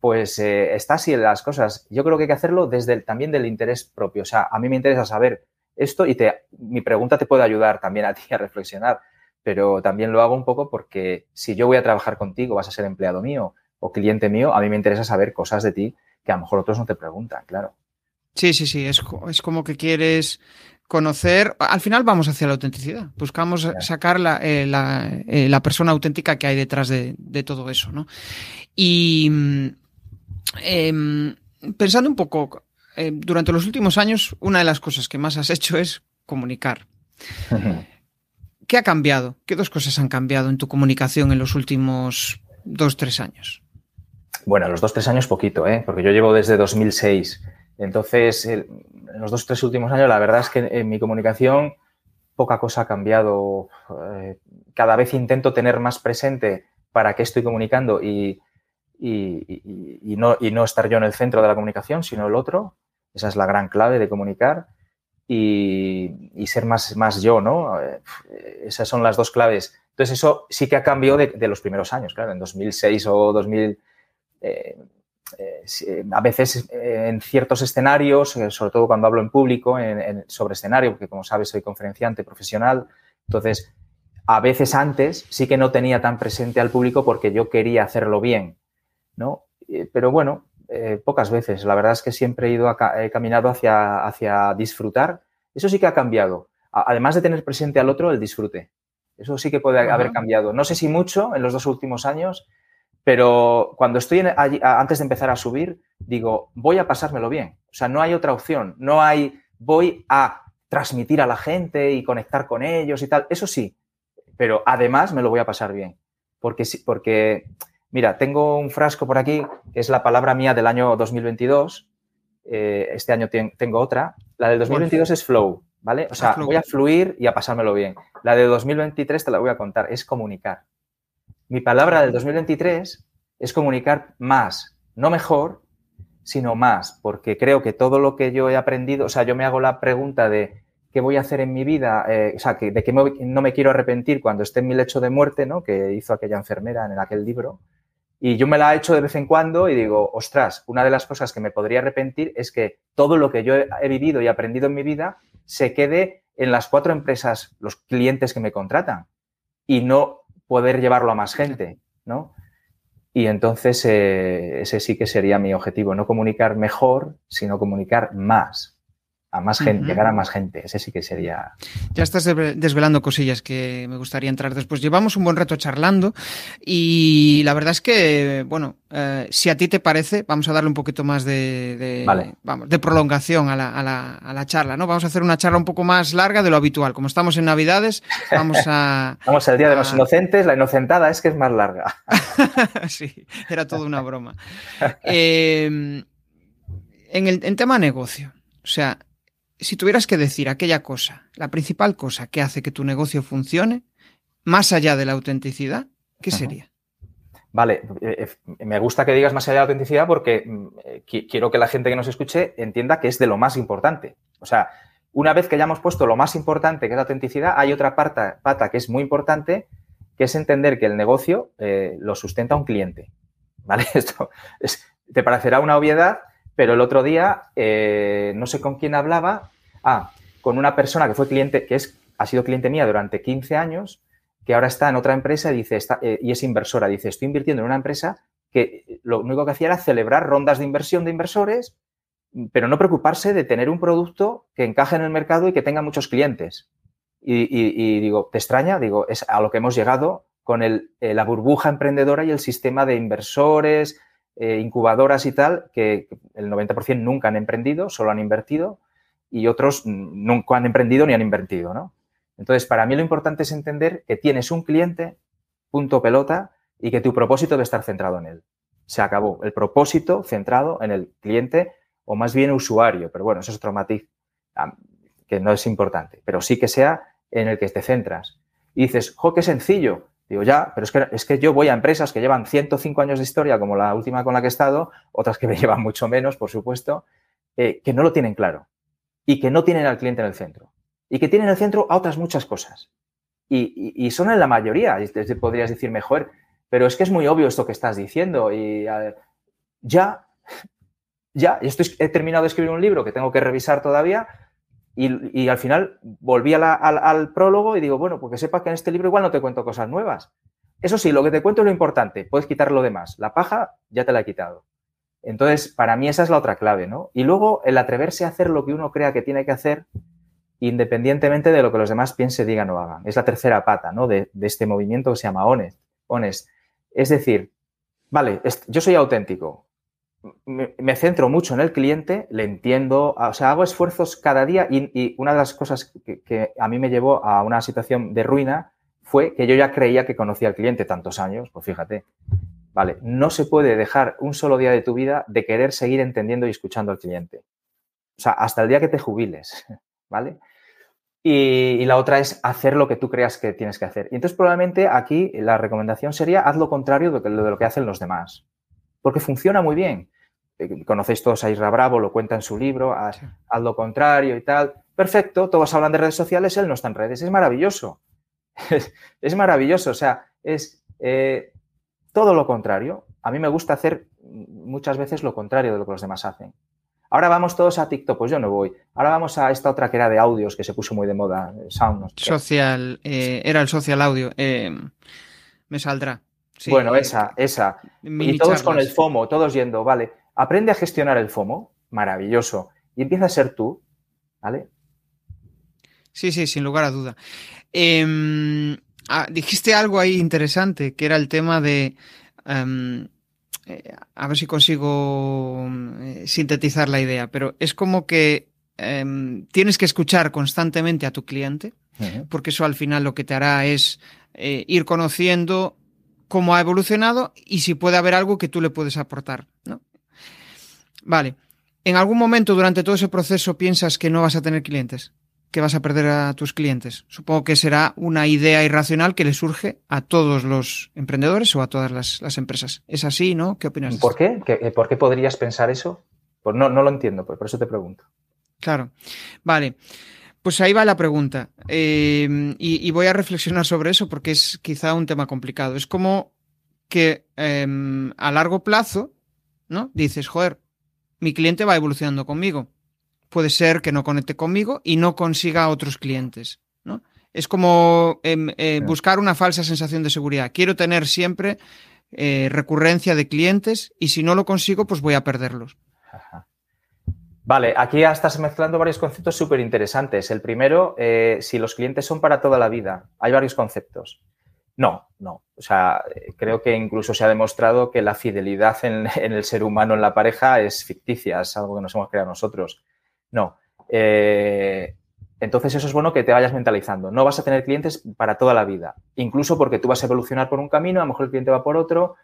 Pues eh, está así en las cosas. Yo creo que hay que hacerlo desde el, también del interés propio. O sea, a mí me interesa saber esto y te, mi pregunta te puede ayudar también a ti a reflexionar pero también lo hago un poco porque si yo voy a trabajar contigo, vas a ser empleado mío o cliente mío, a mí me interesa saber cosas de ti que a lo mejor otros no te preguntan, claro. Sí, sí, sí, es, es como que quieres conocer, al final vamos hacia la autenticidad, buscamos sacar la, eh, eh, la, persona auténtica que hay detrás de, todo eso, ¿no? Y em, pensando un poco, eh, durante los últimos años, una de las cosas que más has hecho es comunicar. *laughs* ¿Qué ha cambiado? ¿Qué dos cosas han cambiado en tu comunicación en los últimos dos, tres años? Bueno, los dos, tres años poquito, ¿eh? porque yo llevo desde 2006. Entonces, en los dos, tres últimos años, la verdad es que en mi comunicación poca cosa ha cambiado. Eh, cada vez intento tener más presente para qué estoy comunicando y, y, no, y no estar yo en el centro de la comunicación, sino el otro. Esa es la gran clave de comunicar y, ser más, más yo, ¿no? Eh, esas son las dos claves. Entonces, eso sí que ha cambiado de, los primeros años, claro, en 2006 o 2000. Eh, eh, a veces en ciertos escenarios, sobre todo cuando hablo en público, sobre escenario, porque como sabes soy conferenciante profesional, entonces a veces antes sí que no tenía tan presente al público porque yo quería hacerlo bien, ¿no? Pero bueno, eh, pocas veces. La verdad es que siempre he ido he caminado hacia, hacia disfrutar. Eso sí que ha cambiado. además de tener presente al otro, el disfrute. Eso sí que puede haber cambiado. No sé si mucho en los dos últimos años, pero cuando estoy allí, antes de empezar a subir, digo, voy a pasármelo bien. O sea, no hay otra opción. No hay, voy a transmitir a la gente y conectar con ellos y tal. Eso sí, pero además me lo voy a pasar bien. Porque, porque Mira, tengo un frasco por aquí, que es la palabra mía del año 2022. Eh, este año tengo otra. La del 2022 es flow, ¿vale? O sea, voy a fluir y a pasármelo bien. La de 2023 te la voy a contar, es comunicar. Mi palabra del 2023 es comunicar más, no mejor, sino más, porque creo que todo lo que yo he aprendido, o sea, yo me hago la pregunta de qué voy a hacer en mi vida, eh, o sea, que, de qué no me quiero arrepentir cuando esté en mi lecho de muerte, ¿no? Que hizo aquella enfermera en aquel libro. Y yo me la he hecho de vez en cuando y digo, ostras, una de las cosas que me podría arrepentir es que todo lo que yo he vivido y aprendido en mi vida se quede en las cuatro empresas, los clientes que me contratan y no poder llevarlo a más gente, ¿no? Y entonces eh, ese sí que sería mi objetivo, no comunicar mejor, sino comunicar más a más gente, llegar a más gente. Ese sí que sería. Ya estás desvelando cosillas que me gustaría entrar después. Llevamos un buen reto charlando y la verdad es que, bueno, eh, si a ti te parece, vamos a darle un poquito más de, vamos, de prolongación a la, a, la, a la, charla, ¿no? Vamos a hacer una charla un poco más larga de lo habitual. Como estamos en Navidades, vamos a. *laughs* vamos al Día de los Inocentes, la inocentada es que es más larga. *laughs* sí, era toda una broma. *laughs* Eh, en el en tema negocio, o sea, si tuvieras que decir aquella cosa, la principal cosa que hace que tu negocio funcione, más allá de la autenticidad, ¿qué sería? Vale, eh, eh, me gusta que digas más allá de la autenticidad porque mm, eh, quiero que la gente que nos escuche entienda que es de lo más importante. O sea, una vez que hayamos puesto lo más importante, que es la autenticidad, hay otra pata, pata que es muy importante, que es entender que el negocio lo sustenta un cliente. ¿Vale? *laughs* Esto te parecerá una obviedad, pero el otro día, no sé con quién hablaba, Ah, con una persona que fue cliente, que ha sido cliente mía durante 15 años, que ahora está en otra empresa y, dice, eh, y es inversora. Dice, estoy invirtiendo en una empresa que lo único que hacía era celebrar rondas de inversión de inversores, pero no preocuparse de tener un producto que encaje en el mercado y que tenga muchos clientes. Y, digo, ¿te extraña? Digo, es a lo que hemos llegado con eh, la burbuja emprendedora y el sistema de inversores, eh, incubadoras y tal, que el 90% nunca han emprendido, solo han invertido, y otros nunca han emprendido ni han invertido, ¿no? Entonces, para mí lo importante es entender que tienes un cliente, punto pelota, y que tu propósito debe estar centrado en él. Se acabó. El propósito centrado en el cliente o más bien usuario, pero bueno, eso es otro matiz que no es importante, pero sí que sea en el que te centras. Y dices, jo, qué sencillo. Digo, ya, pero es que, es que yo voy a empresas que llevan 105 años de historia, como la última con la que he estado, otras que me *laughs* llevan mucho menos, por supuesto, eh, que no lo tienen claro y que no tienen al cliente en el centro y que tienen en el centro a otras muchas cosas. Y, son en la mayoría, podrías decir mejor, pero es que es muy obvio esto que estás diciendo y ya, ya, estoy, he terminado de escribir un libro que tengo que revisar todavía y, al final volví al, prólogo y digo, bueno, porque sepa que en este libro igual no te cuento cosas nuevas. Eso sí, lo que te cuento es lo importante, puedes quitar lo demás. La paja ya te la he quitado. Entonces, para mí esa es la otra clave, ¿no? Y luego el atreverse a hacer lo que uno crea que tiene que hacer, independientemente de lo que los demás piensen, digan o hagan. Es la tercera pata, ¿no? De, este movimiento que se llama honest. honest. Es decir, vale, yo soy auténtico, me, centro mucho en el cliente, le entiendo, o sea, hago esfuerzos cada día y, una de las cosas que, a mí me llevó a una situación de ruina fue que yo ya creía que conocía al cliente tantos años, pues fíjate, vale, no se puede dejar un solo día de tu vida de querer seguir entendiendo y escuchando al cliente. O sea, hasta el día que te jubiles, *laughs* ¿vale? Y, la otra es hacer lo que tú creas que tienes que hacer. Y entonces probablemente aquí la recomendación sería haz lo contrario de lo que hacen los demás porque funciona muy bien. Eh, conocéis todos a Isra Bravo, lo cuenta en su libro, haz, lo contrario y tal. Perfecto, todos hablan de redes sociales, él no está en redes, es maravilloso. *laughs* Es, maravilloso, o sea, es eh, todo lo contrario. A mí me gusta hacer muchas veces lo contrario de lo que los demás hacen. Ahora vamos todos a TikTok, pues yo no voy. Ahora vamos a esta otra que era de audios que se puso muy de moda, Sound. Social, eh, era el social audio. me saldrá bueno, esa, esa. Y todos con el FOMO, todos yendo, vale, aprende a gestionar el FOMO, maravilloso, y empieza a ser tú, ¿vale? Sí, sí, sin lugar a duda. Em, ah, dijiste algo ahí interesante, que era el tema de... Em, eh, a ver si consigo eh, sintetizar la idea, pero es como que em, tienes que escuchar constantemente a tu cliente, porque eso al final lo que te hará es eh, ir conociendo cómo ha evolucionado y si puede haber algo que tú le puedes aportar. ¿no? Vale. ¿En algún momento durante todo ese proceso piensas que no vas a tener clientes? ¿Que vas a perder a tus clientes? Supongo que será una idea irracional que le surge a todos los emprendedores o a todas las, empresas. ¿Es así, no? ¿Qué opinas? ¿Por qué? ¿Por qué podrías pensar eso? Pues no, no lo entiendo, por eso te pregunto. Claro. Vale. Pues ahí va la pregunta. Em, y, voy a reflexionar sobre eso porque es quizá un tema complicado. Es como que em, a largo plazo, ¿no? Dices, joder, mi cliente va evolucionando conmigo. Puede ser que no conecte conmigo y no consiga otros clientes, ¿no? Es como em, eh, buscar una falsa sensación de seguridad. Quiero tener siempre eh, recurrencia de clientes y si no lo consigo, pues voy a perderlos. Vale, aquí ya estás mezclando varios conceptos súper interesantes. El primero, eh, si los clientes son para toda la vida. Hay varios conceptos. No, no. O sea, creo que incluso se ha demostrado que la fidelidad en, el ser humano, en la pareja, es ficticia, es algo que nos hemos creado nosotros. No. Eh, entonces eso es bueno que te vayas mentalizando. No vas a tener clientes para toda la vida. Incluso porque tú vas a evolucionar por un camino, a lo mejor el cliente va por otro,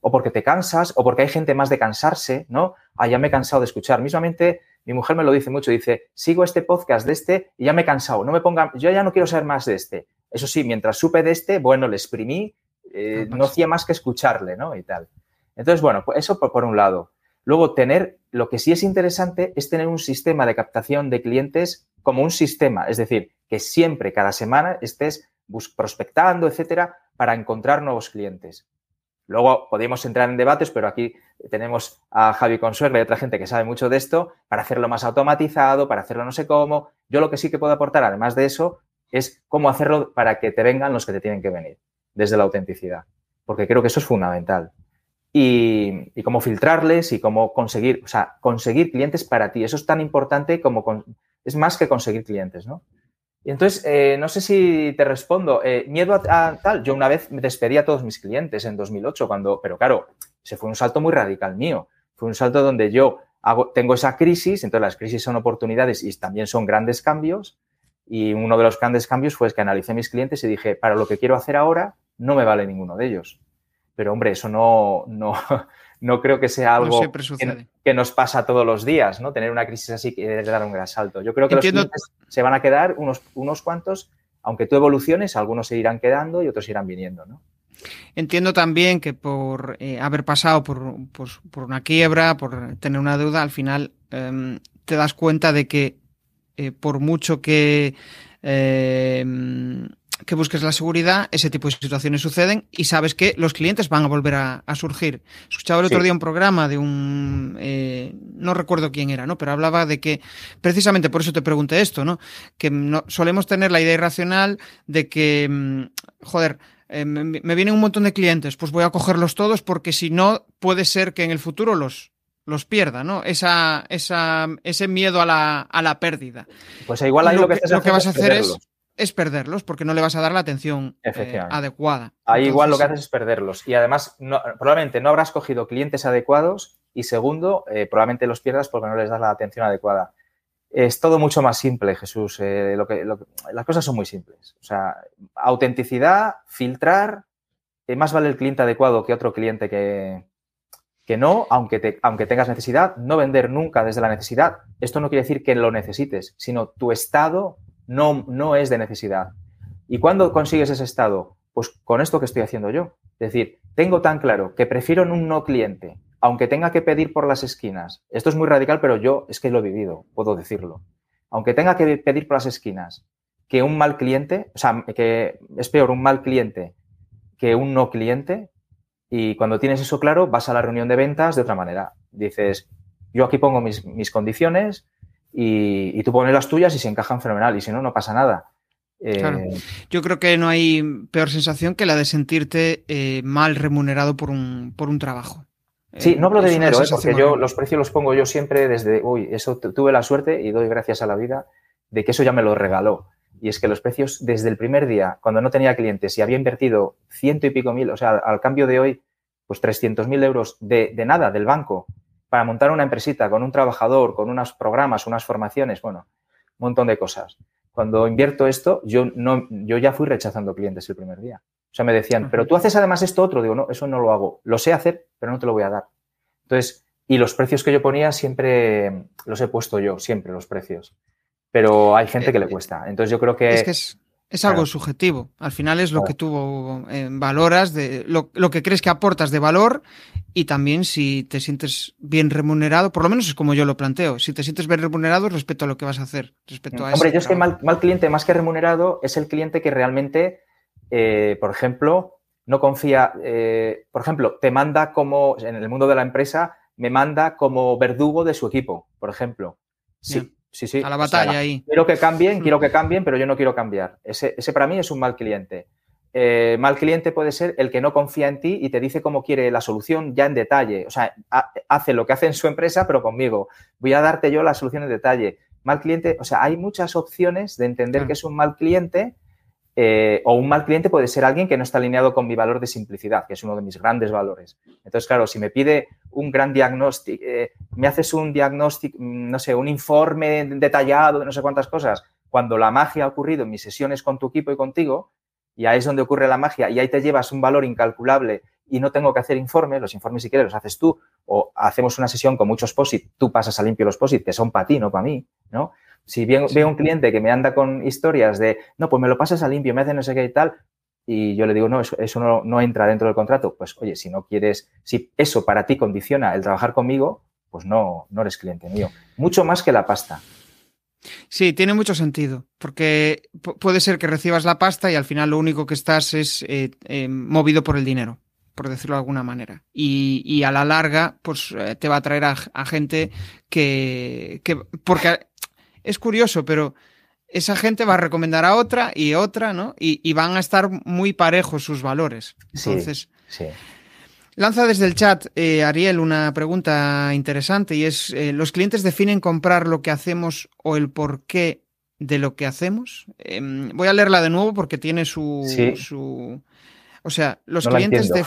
o porque te cansas, o porque hay gente más de cansarse, ¿no? Ah, ya me he cansado de escuchar. Mismamente, mi mujer me lo dice mucho, dice, sigo este podcast de este y ya me he cansado, no me ponga, yo ya no quiero saber más de este. Eso sí, mientras supe de este, bueno, le exprimí, eh, no hacía más que escucharle, ¿no? Y tal. Entonces, bueno, pues eso por, un lado. Luego, tener, lo que sí es interesante es tener un sistema de captación de clientes como un sistema, es decir, que siempre, cada semana, estés prospectando, etcétera, para encontrar nuevos clientes. Luego podemos entrar en debates, pero aquí tenemos a Javi Consuegra y otra gente que sabe mucho de esto para hacerlo más automatizado, para hacerlo no sé cómo. Yo lo que sí que puedo aportar, además de eso, es cómo hacerlo para que te vengan los que te tienen que venir, desde la autenticidad, porque creo que eso es fundamental. Y, cómo filtrarles y cómo conseguir, o sea, conseguir clientes para ti. Eso es tan importante como, es más que conseguir clientes, ¿no? Y entonces, eh, no sé si te respondo. Eh, miedo a, tal. Yo una vez me despedí a todos mis clientes en 2008, cuando, pero claro, se fue un salto muy radical mío. Fue un salto donde yo hago, tengo esa crisis, entonces las crisis son oportunidades y también son grandes cambios. Y uno de los grandes cambios fue que analicé mis clientes y dije, para lo que quiero hacer ahora, no me vale ninguno de ellos. Pero hombre, eso no, no, *laughs* no creo que sea algo que, nos pasa todos los días, ¿no? Tener una crisis así que dar un gran salto. Yo creo que los clientes se van a quedar unos, unos cuantos, aunque tú evoluciones, algunos se irán quedando y otros irán viniendo, ¿no? Entiendo también que por eh, haber pasado por, por, una quiebra, por tener una deuda, al final em, te das cuenta de que eh, por mucho que em, que busques la seguridad, ese tipo de situaciones suceden y sabes que los clientes van a volver a, surgir. Escuchaba el otro día un programa de un, eh, no recuerdo quién era, ¿no? Pero hablaba de que, precisamente por eso te pregunté esto, ¿no? Que no, solemos tener la idea irracional de que, mm, joder, eh, me, vienen un montón de clientes, pues voy a cogerlos todos porque si no, puede ser que en el futuro los, los pierda, ¿no? Esa, esa, ese miedo a la, a la pérdida. Pues igual ahí lo, que, lo que vas a hacer es es perderlos porque no le vas a dar la atención eh, adecuada. Ahí igual lo que haces es perderlos y además probablemente no habrás cogido clientes adecuados y segundo, eh, probablemente los pierdas porque no les das la atención adecuada. Es todo mucho más simple, Jesús. Eh, lo que, las cosas son muy simples. O sea, autenticidad, filtrar. más vale el cliente adecuado que otro cliente que, que no, aunque, te, aunque tengas necesidad. No vender nunca desde la necesidad. Esto no quiere decir que lo necesites, sino tu estado no, no es de necesidad. ¿Y cuándo consigues ese estado? Pues con esto que estoy haciendo yo. Es decir, tengo tan claro que prefiero un no cliente, aunque tenga que pedir por las esquinas. Esto es muy radical, pero yo es que lo he vivido, puedo decirlo. Aunque tenga que pedir por las esquinas, que un mal cliente, o sea, que es peor un mal cliente que un no cliente. Y cuando tienes eso claro, vas a la reunión de ventas de otra manera. Dices, yo aquí pongo mis, mis condiciones, y, tú pones las tuyas y se encajan fenomenal y si no, no pasa nada. Eh, Yo creo que no hay peor sensación que la de sentirte eh, mal remunerado por un, por un trabajo. Sí, no hablo de dinero, ¿eh? porque yo los precios los pongo yo siempre desde, uy, eso tuve la suerte y doy gracias a la vida de que eso ya me lo regaló. Y es que los precios desde el primer día, cuando no tenía clientes y había invertido ciento y pico mil, o sea, al cambio de hoy, pues 300 mil euros de, de nada, del banco, para montar una empresita con un trabajador, con unos programas, unas formaciones, bueno, un montón de cosas. Cuando invierto esto, yo, no, yo ya fui rechazando clientes el primer día. O sea, me decían, pero tú haces además esto otro. Digo, no, eso no lo hago. Lo sé hacer, pero no te lo voy a dar. Entonces, y los precios que yo ponía siempre los he puesto yo, siempre los precios. Pero hay gente que le eh, cuesta. Entonces yo creo que... Es que es, es algo subjetivo. Al final es lo que tú eh, valoras, de, lo, que crees que aportas de valor y también si te sientes bien remunerado, por lo menos es como yo lo planteo, si te sientes bien remunerado respecto a lo que vas a hacer. Respecto a Hombre, yo es que mal, cliente, más que remunerado, es el cliente que realmente, eh, por ejemplo, no confía, eh, por ejemplo, te manda como, en el mundo de la empresa, me manda como verdugo de su equipo, por ejemplo. Sí. Sí, sí. A la batalla ahí. Quiero que cambien, quiero que cambien, pero yo no quiero cambiar. Ese, ese para mí es un mal cliente. Eh, mal cliente puede ser el que no confía en ti y te dice cómo quiere la solución ya en detalle. O sea, hace lo que hace en su empresa, pero conmigo. Voy a darte yo la solución en detalle. Mal cliente, o sea, hay muchas opciones de entender que es un mal cliente eh, o un mal cliente puede ser alguien que no está alineado con mi valor de simplicidad, que es uno de mis grandes valores. Entonces, claro, si me pide un gran diagnóstico, eh, me haces un diagnóstico, mm, no sé, un informe detallado de no sé cuántas cosas, cuando la magia ha ocurrido en mis sesiones con tu equipo y contigo, y ahí es donde ocurre la magia, y ahí te llevas un valor incalculable y no tengo que hacer informes, los informes si quieres los haces tú, o hacemos una sesión con muchos POSIT, tú pasas a limpio los POSIT, que son para ti, no para mí, ¿no? Si bien, veo un cliente que me anda con historias de, no, pues me lo pasas a limpio, me hace no sé qué y tal, y yo le digo, no, eso, no, entra dentro del contrato, pues oye, si no quieres, si eso para ti condiciona el trabajar conmigo, pues no, no eres cliente mío. Mucho más que la pasta. Sí, tiene mucho sentido, porque puede ser que recibas la pasta y al final lo único que estás es eh, eh, movido por el dinero, por decirlo de alguna manera. Y, a la larga, pues eh, te va a traer a, gente que, que, porque es curioso, pero esa gente va a recomendar a otra y otra, ¿no? Y, van a estar muy parejos sus valores. Entonces, sí, lanza desde el chat, eh, Ariel, una pregunta interesante y es, eh, ¿los clientes definen comprar lo que hacemos o el por qué de lo que hacemos. Em, voy a leerla de nuevo porque tiene su. su o sea, los clientes de.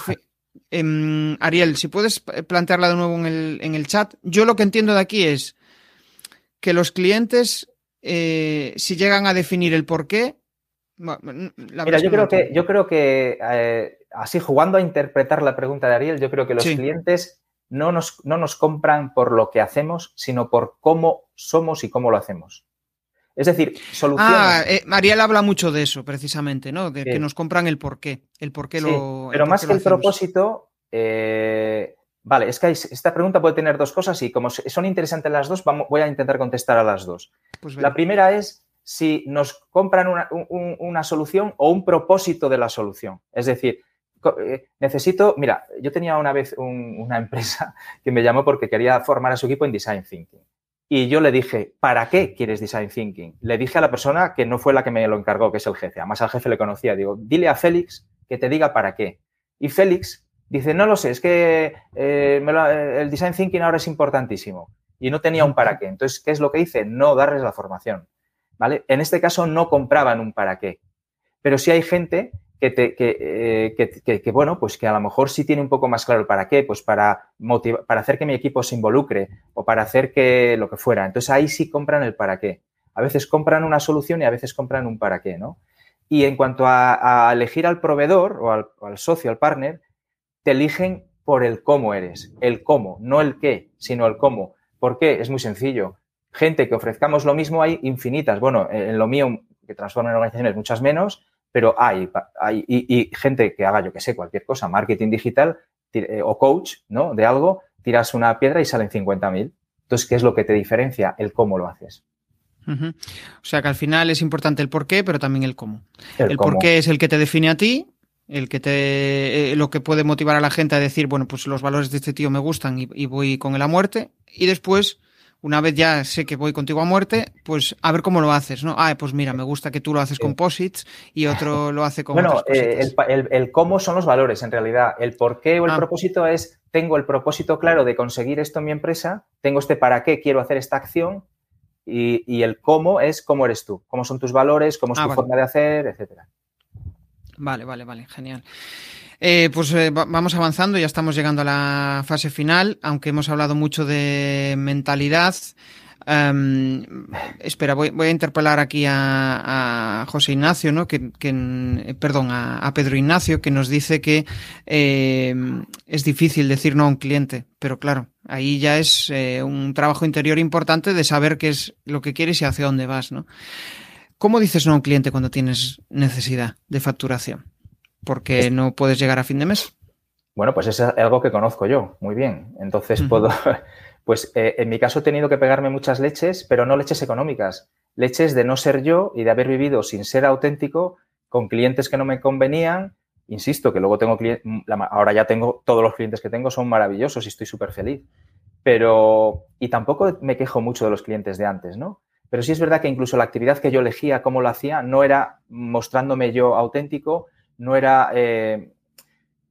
Em, Ariel, si puedes plantearla de nuevo en el, en el, chat. Yo lo que entiendo de aquí es que los clientes, eh, si llegan a definir el por qué. Mira, yo creo, que, yo creo que, eh, así jugando a interpretar la pregunta de Ariel, yo creo que los clientes no nos, no nos compran por lo que hacemos, sino por cómo somos y cómo lo hacemos. Es decir, soluciones. Ah, eh, Mariel habla mucho de eso, precisamente, ¿no? De que nos compran el porqué. El porqué lo. Pero más que el propósito, eh, vale, es que esta pregunta puede tener dos cosas y como son interesantes las dos, vamos, voy a intentar contestar a las dos. Pues la primera es si nos compran una, solución o un propósito de la solución. Es decir, eh, necesito, mira, yo tenía una vez una *laughs* empresa que me llamó porque quería formar a su equipo en Design Thinking. Y yo le dije, ¿para qué quieres design thinking? Le dije a la persona que no fue la que me lo encargó, que es el jefe. Además, al jefe le conocía. Digo, dile a Félix que te diga para qué. Y Félix dice, no lo sé, es que eh, eh, el design thinking ahora es importantísimo. Y no tenía un para qué. Entonces, ¿qué es lo que hice? No darles la formación. ¿Vale? En este caso no compraban un para qué. Pero sí hay gente que, te, eh, que, que, bueno, pues que a lo mejor sí tiene un poco más claro para qué, pues para motivar, para hacer que mi equipo se involucre o para hacer que lo que fuera. Entonces ahí sí compran el para qué. A veces compran una solución y a veces compran un para qué, ¿no? Y en cuanto a, elegir al proveedor o al, socio, al partner, te eligen por el cómo eres, el cómo, no el qué, sino el cómo. ¿Por qué? Es muy sencillo. Gente que ofrezcamos lo mismo hay infinitas. Bueno, en lo mío, que transforman organizaciones, muchas menos, pero hay, hay y, gente que haga, yo que sé, cualquier cosa, marketing digital eh, o coach, ¿no? De algo, tiras una piedra y salen 50.000. Entonces, ¿qué es lo que te diferencia? El cómo lo haces. O sea que al final es importante el por qué, pero también el cómo. El, por qué es el que te define a ti, el que te eh, lo que puede motivar a la gente a decir, bueno, pues los valores de este tío me gustan y, y voy con él a muerte. Y después una vez ya sé que voy contigo a muerte, pues a ver cómo lo haces, ¿no? Ah, pues mira, me gusta que tú lo haces con posits y otro *laughs* lo hace con Bueno, eh, el, cómo son los valores en realidad. El por qué o el ah. propósito es, tengo el propósito claro de conseguir esto en mi empresa, tengo este para qué quiero hacer esta acción y, el cómo es cómo eres tú, cómo son tus valores, cómo es ah, tu forma de hacer, etcétera. Vale, vale, vale, genial. Eh, pues eh, vamos avanzando, ya estamos llegando a la fase final, aunque hemos hablado mucho de mentalidad. Em, espera, voy, a interpelar aquí a, José Ignacio, ¿no? Que, eh, perdón, a, Pedro Ignacio, que nos dice que em, es difícil decir no a un cliente, pero claro, ahí ya es un trabajo interior importante de saber qué es lo que quieres y hacia dónde vas, ¿no? ¿Cómo dices no a un cliente cuando tienes necesidad de facturación? porque no puedes llegar a fin de mes. Bueno, pues es algo que conozco yo muy bien. Entonces puedo, *laughs* pues eh, en mi caso he tenido que pegarme muchas leches, pero no leches económicas, leches de no ser yo y de haber vivido sin ser auténtico con clientes que no me convenían. Insisto que luego tengo clientes, ahora ya tengo, todos los clientes que tengo son maravillosos y estoy súper feliz. Pero, y tampoco me quejo mucho de los clientes de antes, ¿no? Pero sí es verdad que incluso la actividad que yo elegía, cómo lo hacía, no era mostrándome yo auténtico, no era, eh,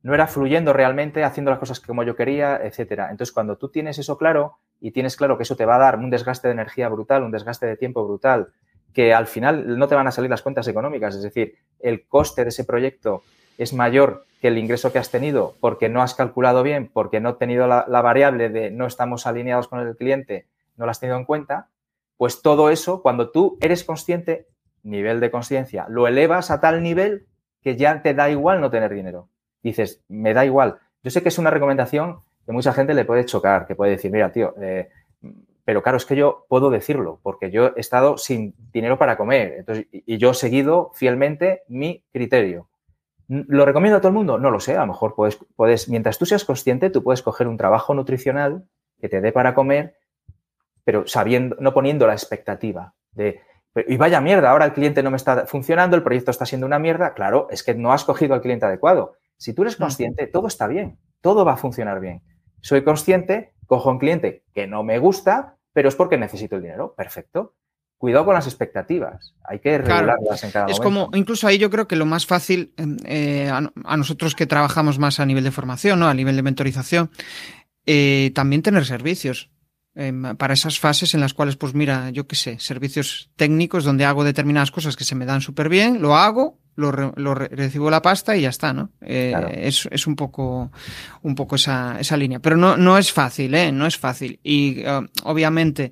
no era fluyendo realmente, haciendo las cosas como yo quería, etcétera. Entonces, cuando tú tienes eso claro y tienes claro que eso te va a dar un desgaste de energía brutal, un desgaste de tiempo brutal, que al final no te van a salir las cuentas económicas, es decir, el coste de ese proyecto es mayor que el ingreso que has tenido porque no has calculado bien, porque no has tenido la, la variable de no estamos alineados con el cliente, no lo has tenido en cuenta, pues todo eso, cuando tú eres consciente, nivel de conciencia, lo elevas a tal nivel que ya te da igual no tener dinero. Dices, me da igual. Yo sé que es una recomendación que mucha gente le puede chocar, que puede decir, mira, tío, eh, pero claro, es que yo puedo decirlo, porque yo he estado sin dinero para comer entonces, y yo he seguido fielmente mi criterio. ¿Lo recomiendo a todo el mundo? No lo sé, a lo mejor puedes, puedes, mientras tú seas consciente, tú puedes coger un trabajo nutricional que te dé para comer, pero sabiendo, no poniendo la expectativa de, y vaya mierda, ahora el cliente no me está funcionando, el proyecto está siendo una mierda. Claro, es que no has cogido al cliente adecuado. Si tú eres consciente, todo está bien, todo va a funcionar bien. Soy consciente, cojo un cliente que no me gusta, pero es porque necesito el dinero. Perfecto. Cuidado con las expectativas. Hay que regularlas en cada es momento. Es como, incluso ahí yo creo que lo más fácil em, eh, a, nosotros que trabajamos más a nivel de formación, ¿no? a nivel de mentorización, eh, también tener servicios. Em, para esas fases en las cuales, pues mira, yo qué sé, servicios técnicos donde hago determinadas cosas que se me dan súper bien, lo hago, lo, lo recibo la pasta y ya está, ¿no? Eh, es, es, un poco, un poco esa, esa línea. Pero no, no es fácil, ¿eh? No es fácil. Y uh, obviamente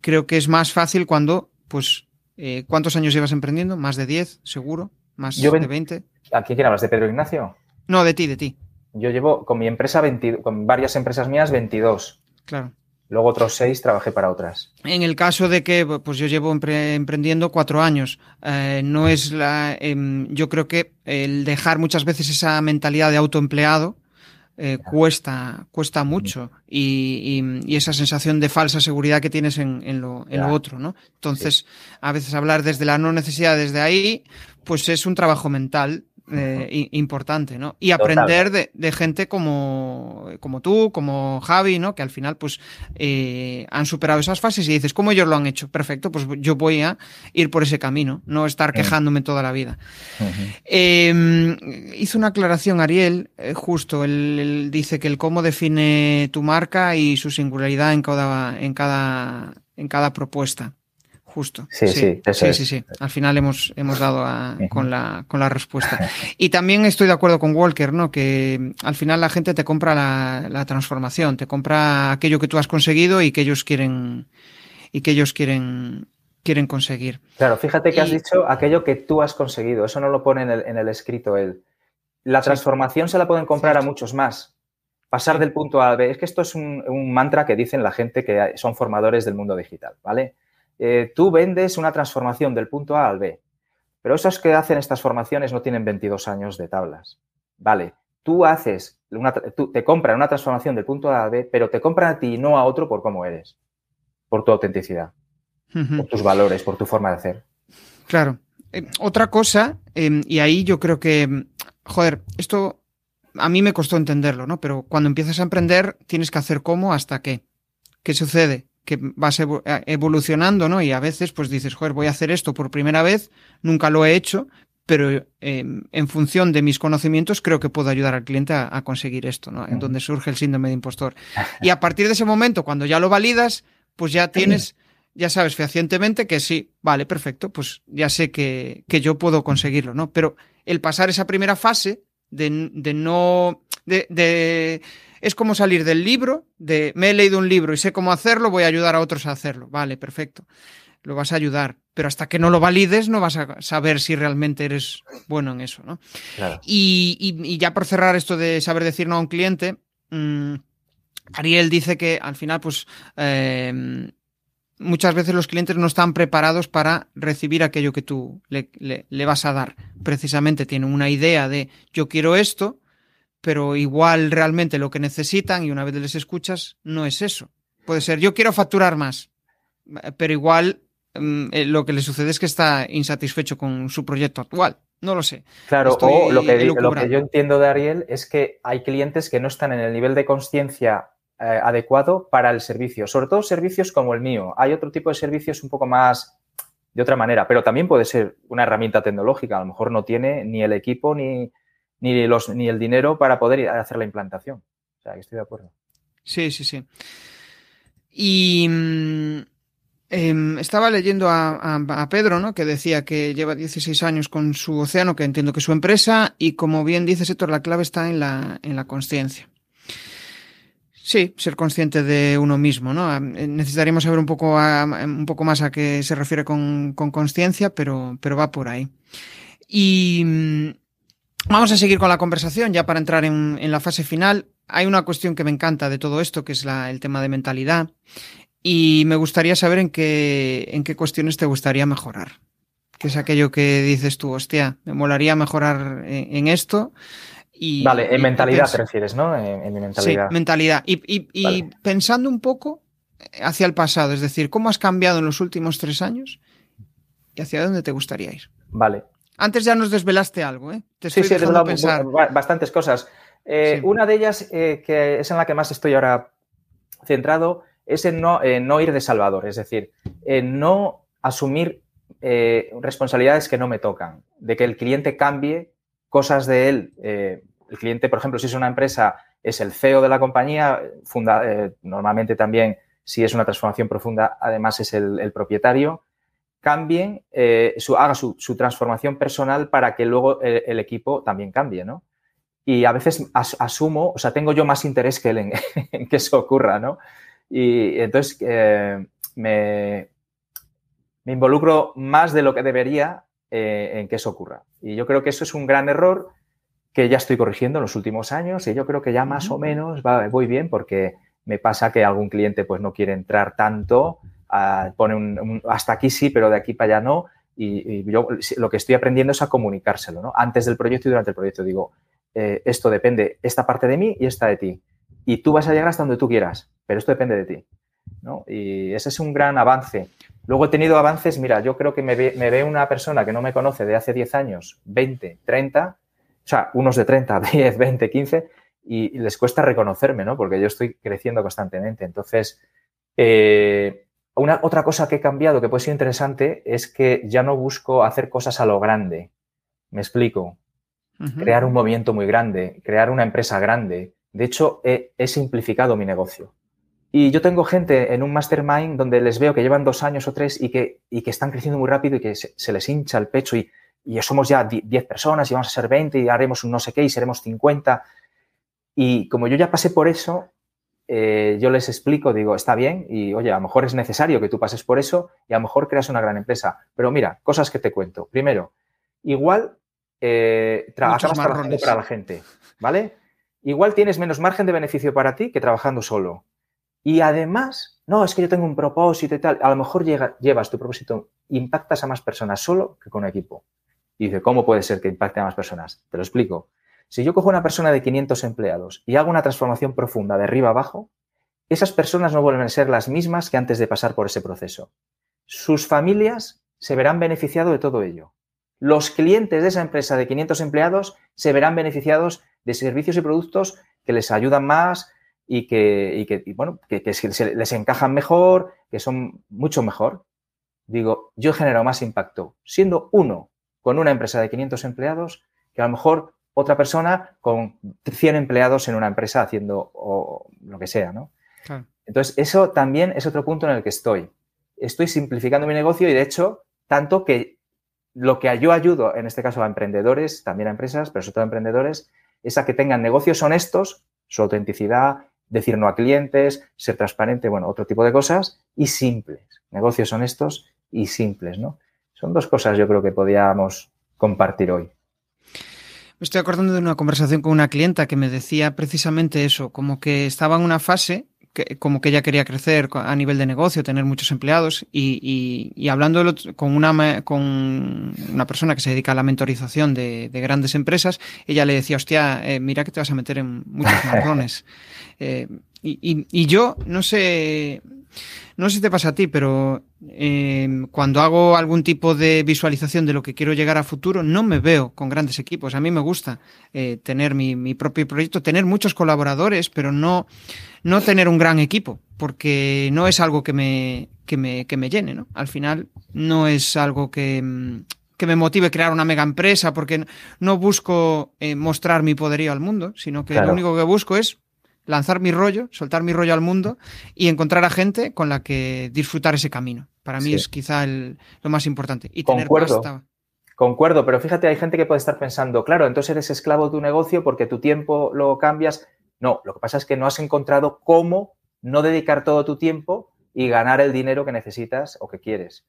creo que es más fácil cuando, pues, eh, ¿cuántos años llevas emprendiendo? ¿Más de 10, seguro? ¿Más de 20? ¿A quién hablas? ¿De Pedro Ignacio? No, de ti, de ti. Yo llevo con mi empresa, 20, con varias empresas mías, 22. Claro. Luego otros seis trabajé para otras. En el caso de que pues yo llevo emprendiendo cuatro años, eh, no es la. Eh, yo creo que el dejar muchas veces esa mentalidad de autoempleado eh, cuesta, cuesta mucho y, y, y, esa sensación de falsa seguridad que tienes en, en, lo, en lo, otro, ¿no? Entonces, sí. a veces hablar desde la no necesidad, desde ahí, pues es un trabajo mental eh, importante, ¿no? Y aprender de, de, gente como, como tú, como Javi, ¿no? Que al final, pues, eh, han superado esas fases y dices, ¿cómo ellos lo han hecho? Perfecto, pues yo voy a ir por ese camino, no estar quejándome toda la vida. Uh -huh. eh, hizo una aclaración Ariel, eh, justo, él, él, dice que el cómo define tu marca y su singularidad en cada, en cada, en cada propuesta justo. Sí, sí, sí, sí, sí, sí, Al final hemos, hemos dado a, con, la, con la respuesta. *laughs* Y también estoy de acuerdo con Walker, ¿no? Que al final la gente te compra la, la, transformación, te compra aquello que tú has conseguido y que ellos quieren y que ellos quieren quieren conseguir. Claro, fíjate que y... has dicho aquello que tú has conseguido. Eso no lo pone en el, en el escrito él. La transformación sí. se la pueden comprar a muchos más. Pasar del punto A al B. Es que esto es un, un mantra que dicen la gente que son formadores del mundo digital, ¿vale? Eh, tú vendes una transformación del punto A al B. Pero esos que hacen estas formaciones no tienen 22 años de tablas. Vale, tú haces, una, tú, te compran una transformación del punto A al B, pero te compran a ti y no a otro por cómo eres, por tu autenticidad, uh -huh. por tus valores, por tu forma de hacer. Claro. Eh, otra cosa, eh, y ahí yo creo que, joder, esto a mí me costó entenderlo, ¿no? Pero cuando empiezas a emprender, tienes que hacer cómo hasta qué. ¿Qué sucede? Que vas evolucionando, ¿no? Y a veces pues dices, joder, voy a hacer esto por primera vez, nunca lo he hecho, pero eh, en función de mis conocimientos creo que puedo ayudar al cliente a, a conseguir esto, ¿no? En donde surge el síndrome de impostor. Y a partir de ese momento, cuando ya lo validas, pues ya tienes, ya sabes fehacientemente que sí, vale, perfecto, pues ya sé que, que yo puedo conseguirlo, ¿no? Pero el pasar esa primera fase de, de no, de, de es como salir del libro, de me he leído un libro y sé cómo hacerlo, voy a ayudar a otros a hacerlo. Vale, perfecto. Lo vas a ayudar, pero hasta que no lo valides no vas a saber si realmente eres bueno en eso, ¿no? Claro. Y, y, y, ya por cerrar esto de saber decir no a un cliente, mmm, Ariel dice que al final, pues, eh, muchas veces los clientes no están preparados para recibir aquello que tú le, le, le vas a dar. Precisamente tienen una idea de yo quiero esto, pero igual realmente lo que necesitan y una vez les escuchas no es eso. Puede ser, yo quiero facturar más, pero igual eh, lo que le sucede es que está insatisfecho con su proyecto actual. No lo sé. Claro, Estoy o lo que, lo que, yo entiendo de Ariel es que hay clientes que no están en el nivel de conciencia eh, adecuado para el servicio, sobre todo servicios como el mío. Hay otro tipo de servicios un poco más de otra manera, pero también puede ser una herramienta tecnológica. A lo mejor no tiene ni el equipo ni, ni, los, ni el dinero para poder hacer la implantación. O sea, que estoy de acuerdo. Sí, sí, sí. Y eh, estaba leyendo a, Pedro, ¿no? Que decía que lleva 16 años con su océano, que entiendo que es su empresa, y como bien dices, Héctor, la clave está en la, en la conciencia. Sí, ser consciente de uno mismo, ¿no? Necesitaríamos saber un poco, a, un poco más a qué se refiere con, con conciencia, pero, pero va por ahí. Y Vamos a seguir con la conversación ya para entrar en, en, la fase final. Hay una cuestión que me encanta de todo esto, que es la, el tema de mentalidad. Y me gustaría saber en qué, en qué cuestiones te gustaría mejorar. Que es aquello que dices tú, hostia, me molaría mejorar en, en esto. Y, vale, en y, mentalidad te refieres, ¿no? En, en, mi mentalidad. Sí, mentalidad. Y, y vale. pensando un poco hacia el pasado, es decir, ¿cómo has cambiado en los últimos tres años y hacia dónde te gustaría ir? Vale, antes ya nos desvelaste algo, ¿eh? Te estoy sí, sí, dejando pensar. bastantes cosas. Eh, sí. Una de ellas, eh, que es en la que más estoy ahora centrado, es en no, no ir de Salvador, es decir, en no asumir eh, responsabilidades que no me tocan, de que el cliente cambie cosas de él. El cliente, por ejemplo, si es una empresa, es el CEO de la compañía, funda, normalmente también si es una transformación profunda, además es el, propietario, cambien, eh, su, haga su, transformación personal para que luego el, equipo también cambie, ¿no? Y a veces asumo, o sea, tengo yo más interés que él *laughs* en, que eso ocurra, ¿no? Y entonces eh, me, me, involucro más de lo que debería eh, en que eso ocurra. Y yo creo que eso es un gran error que ya estoy corrigiendo en los últimos años y yo creo que ya más o menos va, voy bien porque me pasa que algún cliente pues no quiere entrar tanto, pone un, hasta aquí sí, pero de aquí para allá no. Y, yo lo que estoy aprendiendo es a comunicárselo, ¿no? Antes del proyecto y durante el proyecto digo, eh, esto depende, esta parte de mí y esta de ti. Y tú vas a llegar hasta donde tú quieras, pero esto depende de ti. ¿no? Y ese es un gran avance. Luego he tenido avances, mira, yo creo que me ve, una persona que no me conoce de hace 10 años, 20, 30, o sea, unos de 30, 10, 20, 15, y, les cuesta reconocerme, ¿no? Porque yo estoy creciendo constantemente. Entonces, eh, una, otra cosa que he cambiado que puede ser interesante es que ya no busco hacer cosas a lo grande. Me explico. Crear un movimiento muy grande, crear una empresa grande. De hecho, he, simplificado mi negocio. Y yo tengo gente en un mastermind donde les veo que llevan dos años o tres y que, y que están creciendo muy rápido y que se les hincha el pecho y, y somos ya 10 personas y vamos a ser 20 y haremos un no sé qué y seremos 50. Y como yo ya pasé por eso, eh, yo les explico, digo, está bien y oye, a lo mejor es necesario que tú pases por eso y a lo mejor creas una gran empresa. Pero mira, cosas que te cuento. Primero, igual eh, acabas trabajando para la gente, ¿vale? Igual tienes menos margen de beneficio para ti que trabajando solo. Y además, no, es que yo tengo un propósito y tal. A lo mejor llevas tu propósito, impactas a más personas solo que con equipo. Y dice, ¿cómo puede ser que impacte a más personas? Te lo explico. Si yo cojo una persona de 500 empleados y hago una transformación profunda de arriba abajo, esas personas no vuelven a ser las mismas que antes de pasar por ese proceso. Sus familias se verán beneficiados de todo ello. Los clientes de esa empresa de 500 empleados se verán beneficiados de servicios y productos que les ayudan más y que, bueno, que, les encajan mejor, que son mucho mejor. Digo, yo he generado más impacto siendo uno con una empresa de 500 empleados que a lo mejor otra persona con 100 empleados en una empresa haciendo lo que sea, ¿no? Entonces, eso también es otro punto en el que estoy. Estoy simplificando mi negocio y, de hecho, tanto que lo que yo ayudo, en este caso a emprendedores, también a empresas, pero sobre todo a emprendedores, es a que tengan negocios honestos, su autenticidad, decir no a clientes, ser transparente, bueno, otro tipo de cosas, y simples. Negocios honestos y simples, ¿no? Son dos cosas yo creo que podíamos compartir hoy. Me estoy acordando de una conversación con una clienta que me decía precisamente eso, como que estaba en una fase que, como que ella quería crecer a nivel de negocio, tener muchos empleados y, y, hablando con una, con una persona que se dedica a la mentorización de, grandes empresas, ella le decía, hostia, eh, mira que te vas a meter en muchos *laughs* marrones. Eh, y, y, yo no sé, no sé si te pasa a ti, pero eh, cuando hago algún tipo de visualización de lo que quiero llegar a futuro, no me veo con grandes equipos. A mí me gusta eh, tener mi, propio proyecto, tener muchos colaboradores, pero no, no tener un gran equipo, porque no es algo que me, que me, que me llene, ¿no? Al final no es algo que, que me motive crear una mega empresa, porque no busco eh, mostrar mi poderío al mundo, sino que lo único que busco es lanzar mi rollo, soltar mi rollo al mundo y encontrar a gente con la que disfrutar ese camino. Para mí es quizá lo más importante. Y Concuerdo. tener Concuerdo, pero fíjate, hay gente que puede estar pensando, claro, entonces eres esclavo de tu negocio porque tu tiempo lo cambias. No, lo que pasa es que no has encontrado cómo no dedicar todo tu tiempo y ganar el dinero que necesitas o que quieres.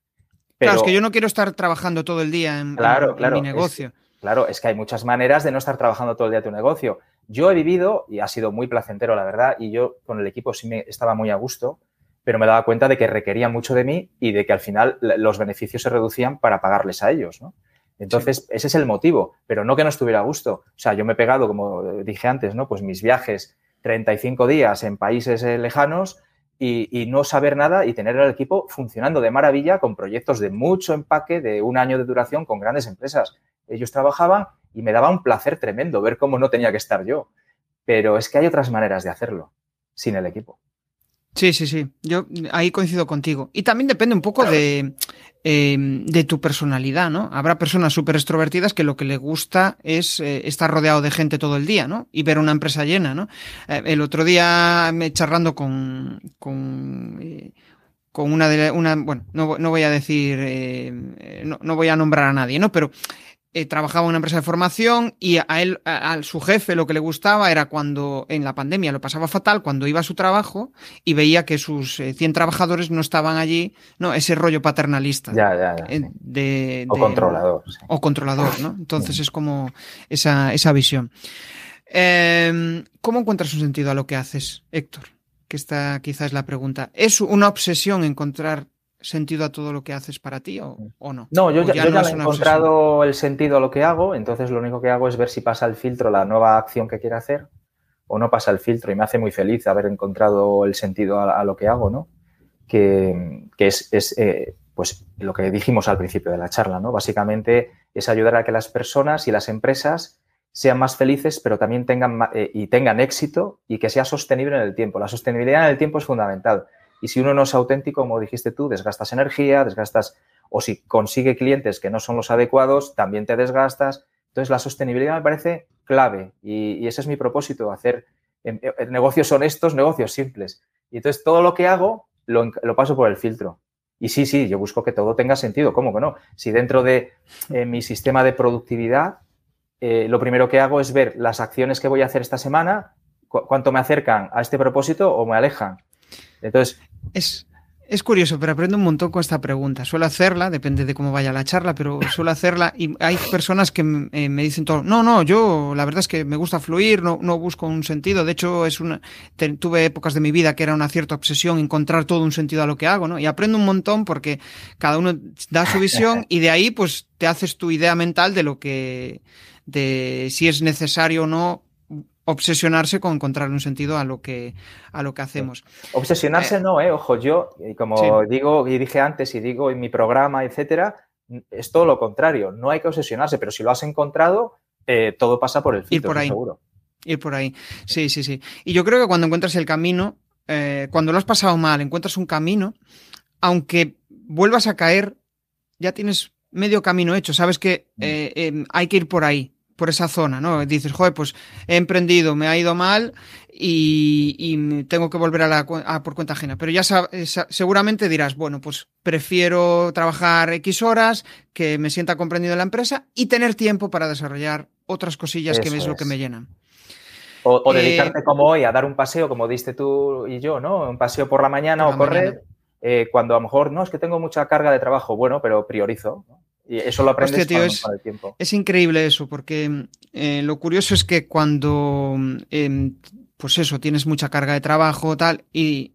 claro, es que yo no quiero estar trabajando todo el día en, mi negocio. claro, es que hay muchas maneras de no estar trabajando todo el día tu negocio. Yo he vivido, y ha sido muy placentero, la verdad, y yo con el equipo sí me estaba muy a gusto, pero me daba cuenta de que requería mucho de mí y de que al final los beneficios se reducían para pagarles a ellos, ¿no? Entonces, ese es el motivo, pero no que no estuviera a gusto. O sea, yo me he pegado, como dije antes, ¿no? Pues mis viajes 35 días en países eh, lejanos y, y, no saber nada y tener el equipo funcionando de maravilla con proyectos de mucho empaque, de un año de duración con grandes empresas. Ellos trabajaban y me daba un placer tremendo ver cómo no tenía que estar yo. Pero es que hay otras maneras de hacerlo sin el equipo. Sí, sí, sí. Yo ahí coincido contigo. Y también depende un poco de, em, de tu personalidad, ¿no? Habrá personas súper extrovertidas que lo que le gusta es eh, estar rodeado de gente todo el día, ¿no? Y ver una empresa llena, ¿no? Eh, el otro día me charlando con, con, eh, con una de una, bueno, no, no voy a decir, no, no, voy a nombrar a nadie, ¿no? Pero eh, trabajaba en una empresa de formación y a él, a, su jefe, lo que le gustaba era cuando en la pandemia lo pasaba fatal, cuando iba a su trabajo y veía que sus 100 eh, trabajadores no estaban allí, no, ese rollo paternalista. Ya, ya, ya. De, o controlador. O controlador, ¿no? Entonces es como esa, esa visión. Em, ¿Cómo encuentras un sentido a lo que haces, Héctor? Que esta quizás es la pregunta. ¿Es una obsesión encontrar sentido a todo lo que haces para ti o, no? No, yo ya, no he encontrado el sentido a lo que hago, entonces lo único que hago es ver si pasa el filtro la nueva acción que quiero hacer o no pasa el filtro y me hace muy feliz haber encontrado el sentido a, lo que hago, ¿no? Que, es, eh, pues lo que dijimos al principio de la charla, ¿no? Básicamente es ayudar a que las personas y las empresas sean más felices, pero también tengan eh, y tengan éxito y que sea sostenible en el tiempo. La sostenibilidad en el tiempo es fundamental. Y si uno no es auténtico, como dijiste tú, desgastas energía, desgastas, o si consigue clientes que no son los adecuados, también te desgastas. Entonces, la sostenibilidad me parece clave y, ese es mi propósito, hacer em, eh, negocios honestos, negocios simples. Y entonces, todo lo que hago lo, paso por el filtro. Y sí, sí, yo busco que todo tenga sentido. ¿Cómo que no? Si dentro de eh, mi sistema de productividad, eh, lo primero que hago es ver las acciones que voy a hacer esta semana, cuánto me acercan a este propósito o me alejan. Entonces. Es, es curioso, pero aprendo un montón con esta pregunta. Suelo hacerla, depende de cómo vaya la charla, pero suelo hacerla y hay personas que eh, me dicen todo, no, no, yo la verdad es que me gusta fluir, no, no busco un sentido. De hecho, es una, tuve épocas de mi vida que era una cierta obsesión encontrar todo un sentido a lo que hago, ¿no? Y aprendo un montón porque cada uno da su visión *laughs* y de ahí pues te haces tu idea mental de lo que, de si es necesario o no obsesionarse con encontrar un sentido a lo que, a lo que hacemos. Obsesionarse eh, no, eh, ojo, yo, como digo y dije antes y digo en mi programa, etcétera, es todo lo contrario, no hay que obsesionarse, pero si lo has encontrado, eh, todo pasa por el filtro, Ir por ahí. seguro. Ir por ahí. Sí, sí, sí. Y yo creo que cuando encuentras el camino, eh, cuando lo has pasado mal, encuentras un camino, aunque vuelvas a caer, ya tienes medio camino hecho. Sabes que mm. em, hay que ir por ahí por esa zona, ¿no? Dices, joder, pues he emprendido, me ha ido mal y, tengo que volver a, la, por cuenta ajena. Pero ya seguramente dirás, bueno, pues prefiero trabajar X horas, que me sienta comprendido en la empresa y tener tiempo para desarrollar otras cosillas que es, lo que me llenan. O, eh, dedicarte como hoy a dar un paseo, como diste tú y yo, ¿no? Un paseo por la mañana o correr, eh, cuando a lo mejor, no, es que tengo mucha carga de trabajo, bueno, pero priorizo. ¿no? Y eso lo aprendes con, el tiempo. Es increíble eso, porque eh, lo curioso es que cuando, em, pues eso, tienes mucha carga de trabajo tal, y,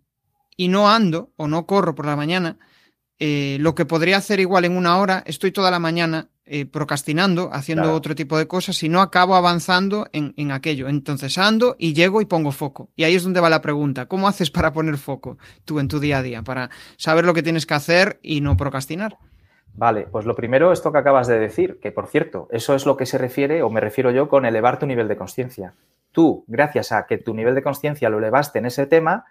y no ando o no corro por la mañana, eh, lo que podría hacer igual en una hora, estoy toda la mañana eh, procrastinando, haciendo otro tipo de cosas y no acabo avanzando en, en, aquello. Entonces ando y llego y pongo foco. Y ahí es donde va la pregunta. ¿Cómo haces para poner foco tú en tu día a día? Para saber lo que tienes que hacer y no procrastinar. Vale, pues lo primero, esto que acabas de decir, que por cierto, eso es lo que se refiere, o me refiero yo, con elevar tu nivel de conciencia. Tú, gracias a que tu nivel de conciencia lo elevaste en ese tema,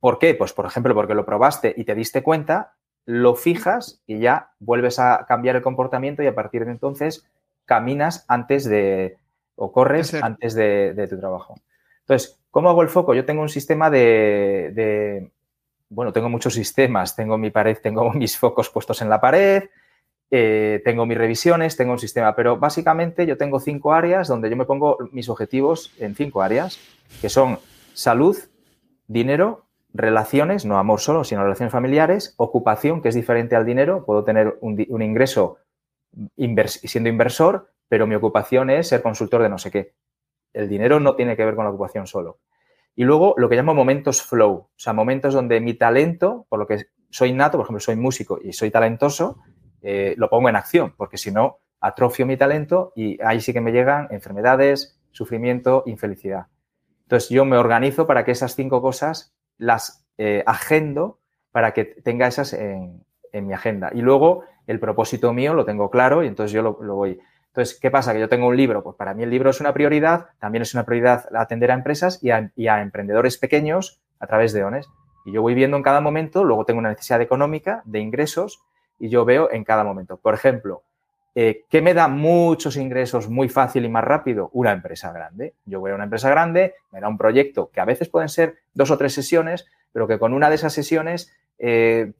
¿por qué? Pues, por ejemplo, porque lo probaste y te diste cuenta, lo fijas y ya vuelves a cambiar el comportamiento y a partir de entonces caminas antes de, o corres antes de, tu trabajo. Entonces, ¿cómo hago el foco? Yo tengo un sistema de bueno, tengo muchos sistemas, tengo mi pared, tengo *laughs* mis focos puestos en la pared, eh, tengo mis revisiones, tengo un sistema, pero básicamente yo tengo cinco áreas donde yo me pongo mis objetivos en cinco áreas, que son salud, dinero, relaciones, no amor solo, sino relaciones familiares, ocupación, que es diferente al dinero, puedo tener un, ingreso siendo inversor, pero mi ocupación es ser consultor de no sé qué. El dinero no tiene que ver con la ocupación solo. Y luego lo que llamo momentos flow, o sea, momentos donde mi talento, por lo que soy nato, por ejemplo, soy músico y soy talentoso, eh, lo pongo en acción, porque si no, atrofio mi talento y ahí sí que me llegan enfermedades, sufrimiento, infelicidad. Entonces yo me organizo para que esas cinco cosas las eh, agendo para que tenga esas en, mi agenda. Y luego el propósito mío lo tengo claro y entonces yo lo voy entonces, ¿qué pasa? Que yo tengo un libro, pues para mí el libro es una prioridad, también es una prioridad atender a empresas y a, emprendedores pequeños a través de ONES. Y yo voy viendo en cada momento, luego tengo una necesidad económica de ingresos y yo veo en cada momento. Por ejemplo, eh, ¿qué me da muchos ingresos muy fácil y más rápido? Una empresa grande. Yo voy a una empresa grande, me da un proyecto que a veces pueden ser dos o tres sesiones, pero que con una de esas sesiones eh,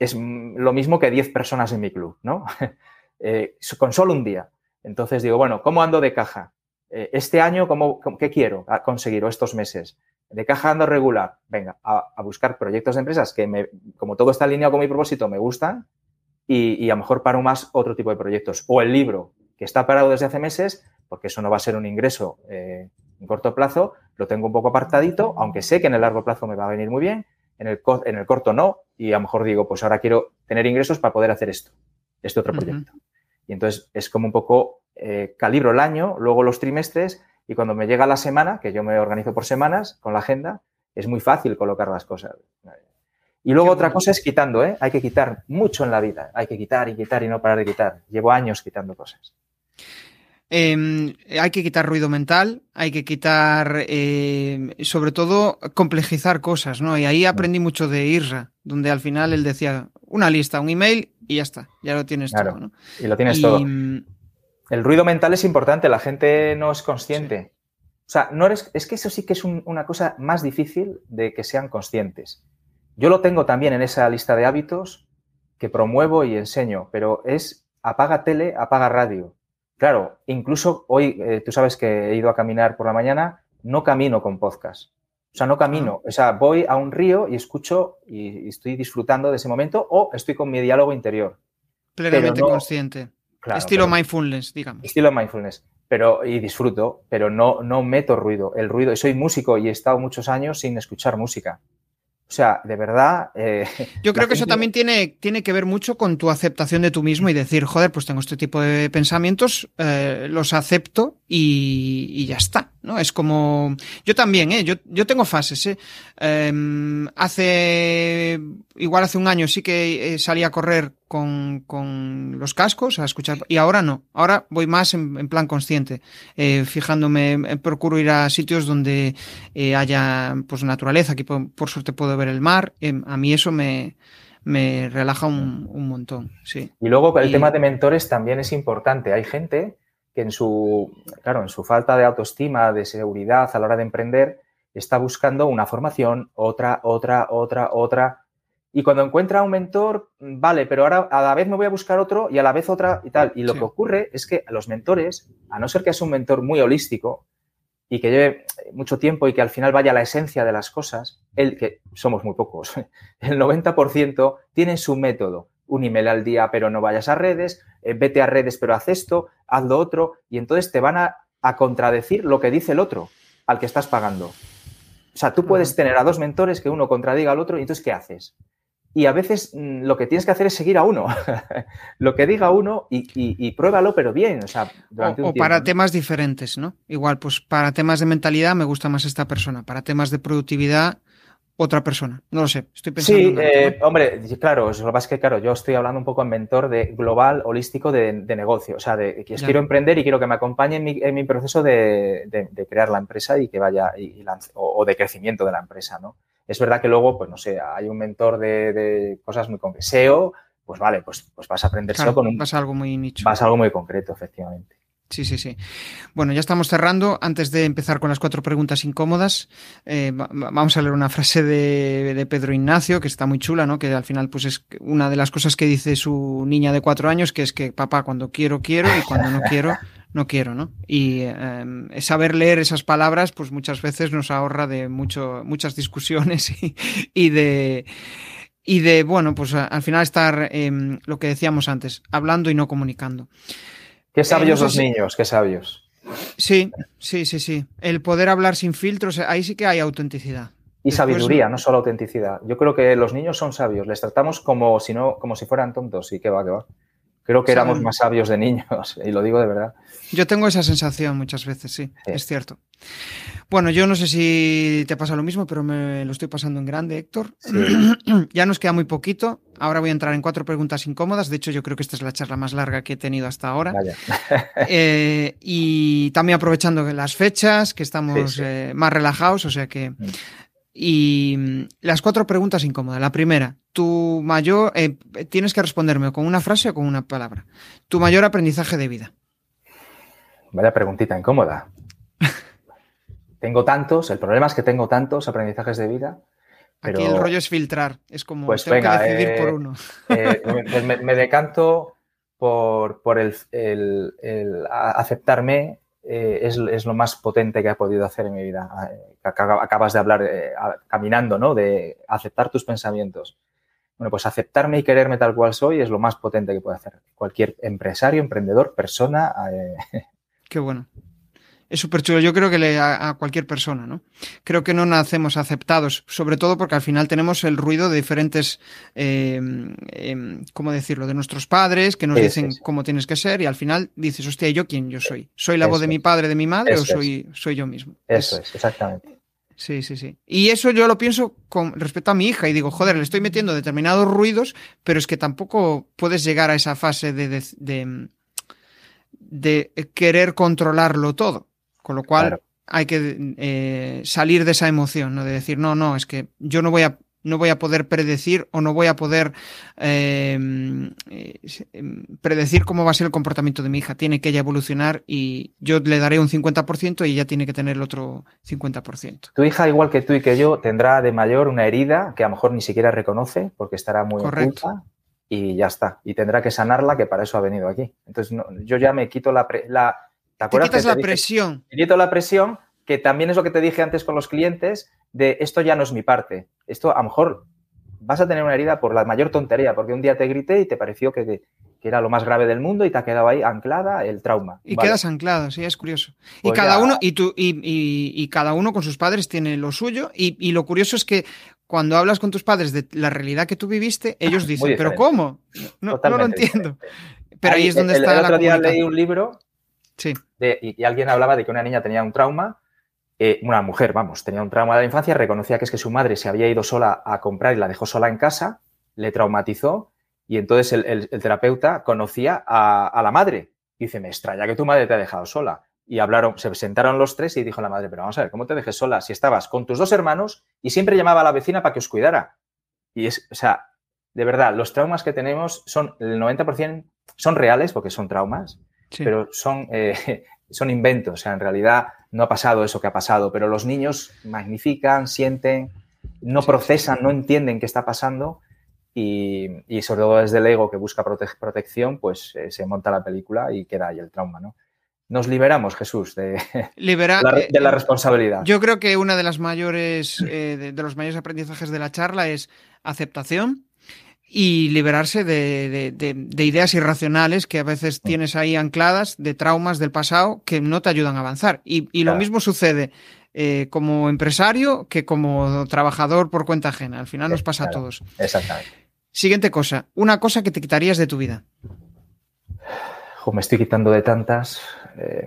es lo mismo que 10 personas en mi club, ¿no? *laughs* Eh, con solo un día. Entonces digo, bueno, ¿cómo ando de caja? este año, ¿cómo, ¿qué quiero conseguir o estos meses? de caja ando regular, venga, a, buscar proyectos de empresas que, me, como todo está alineado con mi propósito, me gustan y, a lo mejor paro más otro tipo de proyectos. O el libro, que está parado desde hace meses, porque eso no va a ser un ingreso eh, en corto plazo, lo tengo un poco apartadito, aunque sé que en el largo plazo me va a venir muy bien, en el, en el corto no, y a lo mejor digo, pues ahora quiero tener ingresos para poder hacer esto, este otro proyecto. Y entonces es como un poco eh, calibro el año, luego los trimestres y cuando me llega la semana, que yo me organizo por semanas con la agenda, es muy fácil colocar las cosas. Y luego otra cosa es quitando, ¿eh? Hay que quitar mucho en la vida. Hay que quitar y quitar y no parar de quitar. Llevo años quitando cosas. Em, hay que quitar ruido mental, hay que quitar, eh, sobre todo, complejizar cosas, ¿no? Y ahí aprendí mucho de Irra, donde al final él decía una lista, un email y ya está, ya lo tienes todo, ¿no? Y lo tienes todo. El ruido mental es importante, la gente no es consciente. O sea, no eres, es que eso sí que es una cosa más difícil de que sean conscientes. Yo lo tengo también en esa lista de hábitos que promuevo y enseño, pero es apaga tele, apaga radio. Claro, incluso hoy, eh, tú sabes que he ido a caminar por la mañana, no camino con podcast. O sea, no camino. O sea, voy a un río y escucho y, estoy disfrutando de ese momento o estoy con mi diálogo interior. Plenamente consciente estilo mindfulness, digamos. Estilo mindfulness, pero y disfruto, pero no, no meto ruido. El ruido, soy músico y he estado muchos años sin escuchar música. O sea, de verdad. Eh, Yo creo que eso también tiene, tiene que ver mucho con tu aceptación de tú mismo y decir, joder, pues tengo este tipo de pensamientos, eh, los acepto y, ya está, ¿no? Es como. Yo también, ¿eh? Yo, yo tengo fases, ¿eh? Em, hace. Igual hace un año sí que eh, salí a correr con, con, los cascos a escuchar. Y ahora no. Ahora voy más en, plan consciente. Eh, fijándome, eh, procuro ir a sitios donde eh, haya pues naturaleza. Aquí por, suerte puedo ver el mar. A mí eso me, me relaja un, un, montón. Sí. Y luego el tema de mentores también es importante. Hay gente que en su, claro, en su falta de autoestima, de seguridad a la hora de emprender, está buscando una formación, otra, otra, otra, otra y cuando encuentra un mentor, vale, pero ahora a la vez me voy a buscar otro y a la vez otra y tal. Y lo que ocurre es que los mentores, a no ser que sea un mentor muy holístico y que lleve mucho tiempo y que al final vaya a la esencia de las cosas, el que somos muy pocos, *laughs* el 90% tienen su método. Un email al día, pero no vayas a redes, eh, vete a redes, pero haz esto, haz lo otro, y entonces te van a, a contradecir lo que dice el otro al que estás pagando. O sea, tú puedes tener a dos mentores que uno contradiga al otro y entonces, ¿qué haces? Y a veces mm, lo que tienes que hacer es seguir a uno, *laughs* lo que diga uno y, pruébalo, pero bien, o sea, durante o, para temas diferentes, ¿no? Igual, pues para temas de mentalidad me gusta más esta persona, para temas de productividad otra persona, no lo sé, estoy pensando. Sí, eh, hombre, claro, lo que pasa es que, claro, yo estoy hablando un poco en mentor de global, holístico de, negocio, o sea, de que quiero emprender y quiero que me acompañe en mi, proceso de, crear la empresa y que vaya, y, o de crecimiento de la empresa, ¿no? Es verdad que luego, pues no sé, hay un mentor de, cosas muy concretas. SEO, pues vale, pues, pues vas a aprender SEO con un... Vas a algo muy nicho. Vas a algo muy concreto, efectivamente. Sí, sí, sí. Bueno, ya estamos cerrando. Antes de empezar con las cuatro preguntas incómodas, eh, vamos a leer una frase de, de, Pedro Ignacio, que está muy chula, ¿no? Que al final, pues es una de las cosas que dice su niña de cuatro años, que es que papá, cuando quiero, quiero, y cuando no quiero, no quiero, ¿no? Y em, saber leer esas palabras, pues muchas veces nos ahorra de mucho, muchas discusiones *laughs* y, de y de, bueno, pues al final estar, em, lo que decíamos antes, hablando y no comunicando. Qué sabios los niños, qué sabios. Sí, sí, sí, sí. El poder hablar sin filtros, ahí sí que hay autenticidad. Y sabiduría, no solo autenticidad. Yo creo que los niños son sabios, les tratamos como si no, como si fueran tontos y que va, que va. Creo que éramos más sabios de niños, *laughs* y lo digo de verdad. Yo tengo esa sensación muchas veces, sí, es cierto. Bueno, yo no sé si te pasa lo mismo, pero me lo estoy pasando en grande, Héctor. *clears throat* ya nos queda muy poquito. Ahora voy a entrar en cuatro preguntas incómodas. De hecho, yo creo que esta es la charla más larga que he tenido hasta ahora. *laughs* Eh, y también aprovechando las fechas, que estamos eh, más relajados, o sea que... Y mm, las cuatro preguntas incómodas. La primera, tu mayor, eh, tienes que responderme con una frase o con una palabra. Tu mayor aprendizaje de vida. Vaya preguntita incómoda. *laughs* tengo tantos, el problema es que tengo tantos aprendizajes de vida. Pero... Aquí el rollo es filtrar, es como pues tengo que decidir por eh, uno. Eh, *laughs* me, decanto por, por el, el, el, aceptarme eh, es, es, lo más potente que he podido hacer en mi vida. Acabas de hablar caminando, ¿no? De aceptar tus pensamientos. Bueno, pues aceptarme y quererme tal cual soy es lo más potente que puede hacer cualquier empresario, emprendedor, persona. *laughs* Qué bueno. Es súper chulo. Yo creo que le, a, cualquier persona, ¿no? Creo que no nacemos aceptados, sobre todo porque al final tenemos el ruido de diferentes, eh, eh, ¿cómo decirlo?, de nuestros padres que nos dicen cómo tienes que ser y al final dices, hostia, ¿yo quién yo soy? ¿Soy la eso voz de mi padre, de mi madre o soy, soy yo mismo? Eso es, es exactamente. Sí, sí, sí. Y eso yo lo pienso con respecto a mi hija y digo, joder, le estoy metiendo determinados ruidos, pero es que tampoco puedes llegar a esa fase de, de, de, de querer controlarlo todo. Con lo cual claro. hay que eh, salir de esa emoción, ¿no? De decir, no, no, es que yo no voy a, no voy a poder predecir o no voy a poder eh, eh, predecir cómo va a ser el comportamiento de mi hija. Tiene que ella evolucionar y yo le daré un 50% y ella tiene que tener el otro 50%. Tu hija, igual que tú y que yo, tendrá de mayor una herida que a lo mejor ni siquiera reconoce porque estará muy oculta y ya está. Y tendrá que sanarla, que para eso ha venido aquí. Entonces, no, yo ya me quito la, la ¿Te acuerdas? Te quitas la dije, presión. Me quito la presión, que también es lo que te dije antes con los clientes, de esto ya no es mi parte. Esto a lo mejor vas a tener una herida por la mayor tontería, porque un día te grité y te pareció que, que era lo más grave del mundo y te ha quedado ahí anclada el trauma. Y vale. quedas anclado, sí, es curioso. Pues y cada ya... uno, y, tú, y, y, y, cada uno con sus padres tiene lo suyo, y, lo curioso es que cuando hablas con tus padres de la realidad que tú viviste, ellos dicen, ¿pero cómo? No, no lo entiendo. Diferente. Pero ahí, ahí, es donde el, está el la otro día leí un libro Sí. Y, alguien hablaba de que una niña tenía un trauma, eh, una mujer, vamos, tenía un trauma de la infancia, reconocía que es que su madre se había ido sola a comprar y la dejó sola en casa, le traumatizó y entonces el, terapeuta conocía a, la madre. Y dice, me extraña que tu madre te ha dejado sola. Y hablaron, se sentaron los tres y dijo la madre, pero vamos a ver, ¿cómo te dejes sola si estabas con tus dos hermanos y siempre llamaba a la vecina para que os cuidara? Y es, o sea, de verdad, los traumas que tenemos son, el 90% son reales porque son traumas, Sí. pero son, eh, *laughs* son inventos. O sea, en realidad no ha pasado eso que ha pasado, pero los niños magnifican, sienten, no sí, procesan, no entienden qué está pasando y, y, sobre todo desde el ego que busca prote protección, pues eh, se monta la película y queda ahí el trauma, ¿no? Nos liberamos, Jesús, de, *laughs* Libera, la, de la, responsabilidad. Yo creo que una de las mayores, eh, de, de los mayores aprendizajes de la charla es aceptación, y liberarse de, de, de, de, ideas irracionales que a veces tienes ahí ancladas, de traumas del pasado que no te ayudan a avanzar. Y, y claro. lo mismo sucede eh, como empresario que como trabajador por cuenta ajena. Al final nos pasa claro. a todos. Exactamente. Siguiente cosa, una cosa que te quitarías de tu vida. Jo, me estoy quitando de tantas. Eh,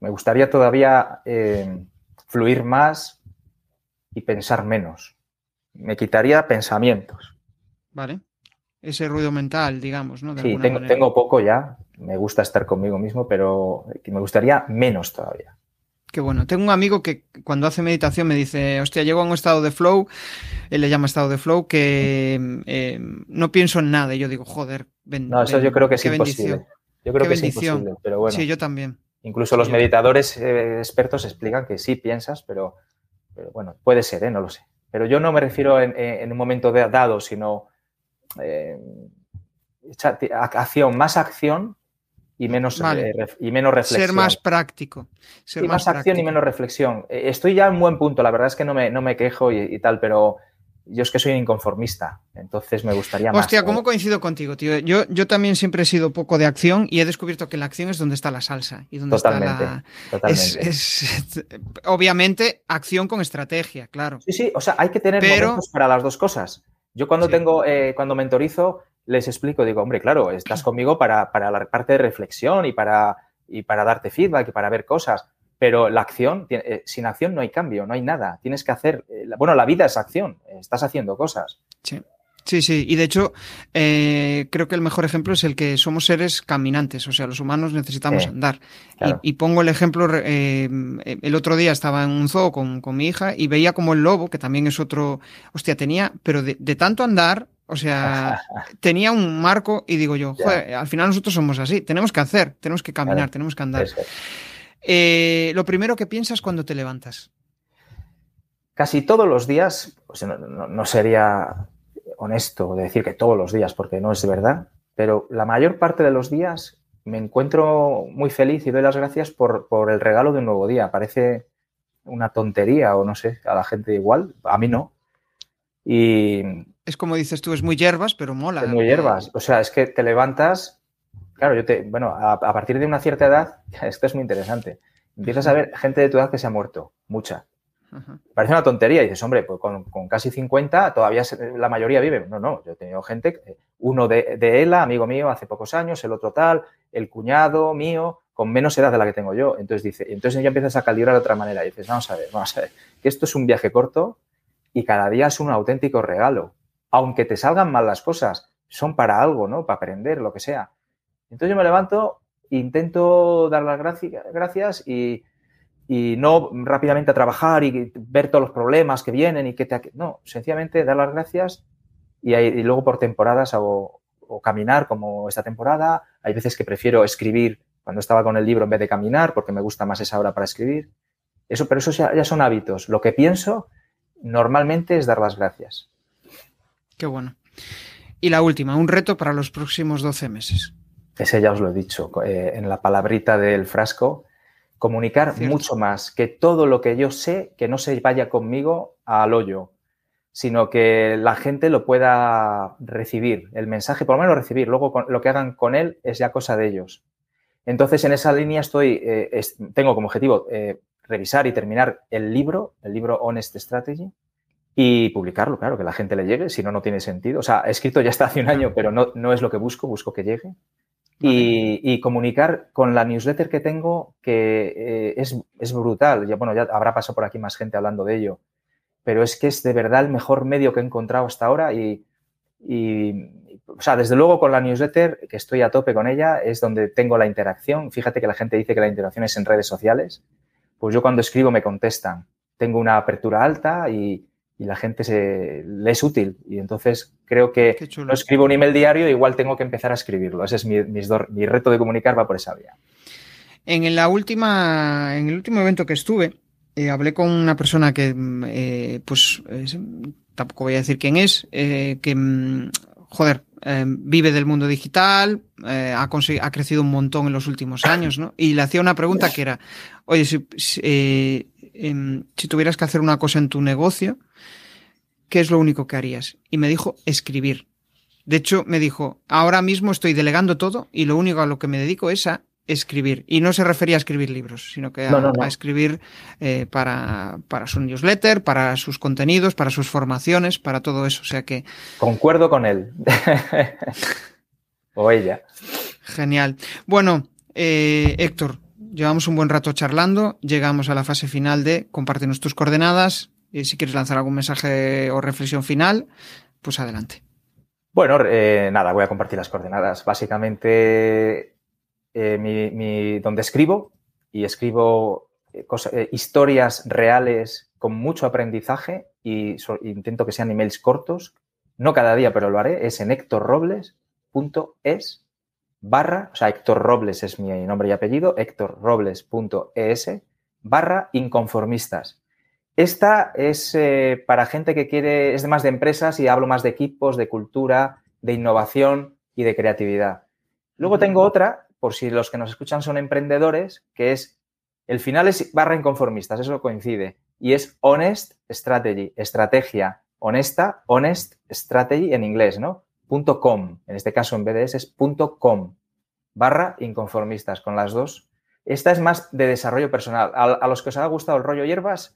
me gustaría todavía eh, fluir más y pensar menos. Me quitaría pensamientos Vale. Ese ruido mental, digamos, ¿no? De sí, tengo, tengo, poco ya. Me gusta estar conmigo mismo, pero me gustaría menos todavía. Qué bueno. Tengo un amigo que cuando hace meditación me dice, hostia, llego a un estado de flow, él le llama estado de flow, que eh, no pienso en nada. Y yo digo, joder, ven, No, eso yo creo que es imposible. Bendición. Yo creo qué que bendición. es imposible, pero bueno. Sí, yo también. Incluso sí, los meditadores eh, expertos explican que sí piensas, pero, pero, bueno, puede ser, ¿eh? no lo sé. Pero yo no me refiero en, en un momento dado, sino eh, acción, más acción y menos, vale. eh, y menos reflexión. Ser más práctico. Ser y más, más acción y menos reflexión. Eh, estoy ya en buen punto, la verdad es que no me, no me quejo y, y tal, pero yo es que soy inconformista, entonces me gustaría Hostia, más. Hostia, ¿cómo coincido contigo, tío? Yo, yo también siempre he sido poco de acción y he descubierto que la acción es donde está la salsa y donde totalmente, está la. Totalmente. Es, es, obviamente, acción con estrategia, claro. Sí, sí, o sea, hay que tener Pero... momentos para las dos cosas. Yo cuando sí. tengo, eh, cuando mentorizo, les explico, digo, hombre, claro, estás *laughs* conmigo para, para la parte de reflexión y para, y para darte feedback y para ver cosas, pero la acción, eh, sin acción no hay cambio, no hay nada. Tienes que hacer, eh, bueno, la vida es acción, estás haciendo cosas. Sí. Sí, sí, y de hecho eh, creo que el mejor ejemplo es el que somos seres caminantes, o sea, los humanos necesitamos andar. Y, pongo el ejemplo, eh, el otro día estaba en un zoo con, mi hija y veía como el lobo, que también es otro, hostia, tenía, pero de, tanto andar, o sea, *laughs* tenía un marco y digo yo, joder, al final nosotros somos así, tenemos que hacer, tenemos que caminar, tenemos que andar. Eh, lo primero que piensas cuando te levantas. Casi todos los días, pues no sería honesto de decir que todos los días, porque no es verdad, pero la mayor parte de los días me encuentro muy feliz y doy las gracias por, el regalo de un nuevo día. Parece una tontería o no sé, a la gente igual, a mí no. Y... Es como dices tú, es muy hierbas, pero mola. Es muy hierbas. O sea, es que te levantas, claro, yo te, bueno, a, a partir de una cierta edad, *laughs* esto es muy interesante, empiezas a ver gente de tu edad que se ha muerto, mucha. Parece una tontería. Y dices, hombre, pues con, casi 50 todavía la mayoría vive. No, no, yo he tenido gente, uno de, de ELA, amigo mío, hace pocos años, el otro tal, el cuñado mío, con menos edad de la que tengo yo. Entonces dice, entonces ya empiezas a calibrar de otra manera. Y dices, vamos a ver, vamos a ver, que esto es un viaje corto y cada día es un auténtico regalo. Aunque te salgan mal las cosas, son para algo, ¿no? Para aprender, lo que sea. Entonces yo me levanto, intento dar las gracias y, y no rápidamente a trabajar y ver todos los problemas que vienen y que te... No, sencillamente dar las gracias y, luego por temporadas hago o caminar como esta temporada. Hay veces que prefiero escribir cuando estaba con el libro en vez de caminar porque me gusta más esa hora para escribir. Eso, pero eso ya, ya son hábitos. Lo que pienso normalmente es dar las gracias. Qué bueno. Y la última, un reto para los próximos 12 meses. Ese ya os lo he dicho. Eh, en la palabrita del frasco, comunicar mucho más, que todo lo que yo sé, que no se vaya conmigo al hoyo, sino que la gente lo pueda recibir, el mensaje, por lo menos recibir, luego lo que hagan con él es ya cosa de ellos. Entonces, en esa línea estoy, eh, tengo como objetivo eh, revisar y terminar el libro, el libro Honest Strategy, y publicarlo, claro, que la gente le llegue, si no, no tiene sentido. O sea, escrito ya está hace un año, pero no, no es lo que busco, busco que llegue y, comunicar con la newsletter que tengo, que eh, es, brutal. Ya, bueno, ya habrá pasado por aquí más gente hablando de ello, pero es que es de verdad el mejor medio que he encontrado hasta ahora y, o sea, desde luego con la newsletter, que estoy a tope con ella, es donde tengo la interacción. Fíjate que la gente dice que la interacción es en redes sociales. Pues yo cuando escribo me contestan. Tengo una apertura alta y, y la gente se, le es útil. Y entonces creo que no escribo un email diario, igual tengo que empezar a escribirlo. Ese es mi, mi, reto de comunicar, va por esa vía. En la última, en el último evento que estuve, eh, hablé con una persona que, mm, eh, pues, tampoco voy a decir quién es, eh, que, mm, joder, vive del mundo digital, ha, ha, crecido un montón en los últimos años, ¿no? Y le hacía una pregunta que era, oye, si, si tuvieras que hacer una cosa en tu negocio, ¿qué es lo único que harías? Y me dijo, escribir. De hecho, me dijo, ahora mismo estoy delegando todo y lo único a lo que me dedico es a escribir. Y no se refería a escribir libros, sino que a, escribir eh, para, para, su newsletter, para sus contenidos, para sus formaciones, para todo eso. O sea que. Concuerdo con él. *laughs* o ella. Genial. Bueno, eh, Héctor, llevamos un buen rato charlando. Llegamos a la fase final de compartirnos tus coordenadas, y si quieres lanzar algún mensaje o reflexión final, pues adelante. Bueno, eh, nada, voy a compartir las coordenadas. Básicamente, eh, mi, donde escribo y escribo eh, historias reales con mucho aprendizaje y intento que sean emails cortos, no cada día, pero lo haré, es en hectorrobles.es barra, o sea, Héctor Robles es mi nombre y apellido, hectorrobles.es barra inconformistas. Esta es eh, para gente que quiere, es de más de empresas y hablo más de equipos, de cultura, de innovación y de creatividad. Luego tengo otra, por si los que nos escuchan son emprendedores, que es, el final es barra inconformistas, eso coincide, y es Honest Strategy, estrategia honesta, honest strategy en inglés, ¿no? .com, en este caso en BDS es .com, barra inconformistas, con las dos. Esta es más de desarrollo personal. A, a los que os ha gustado el rollo hierbas,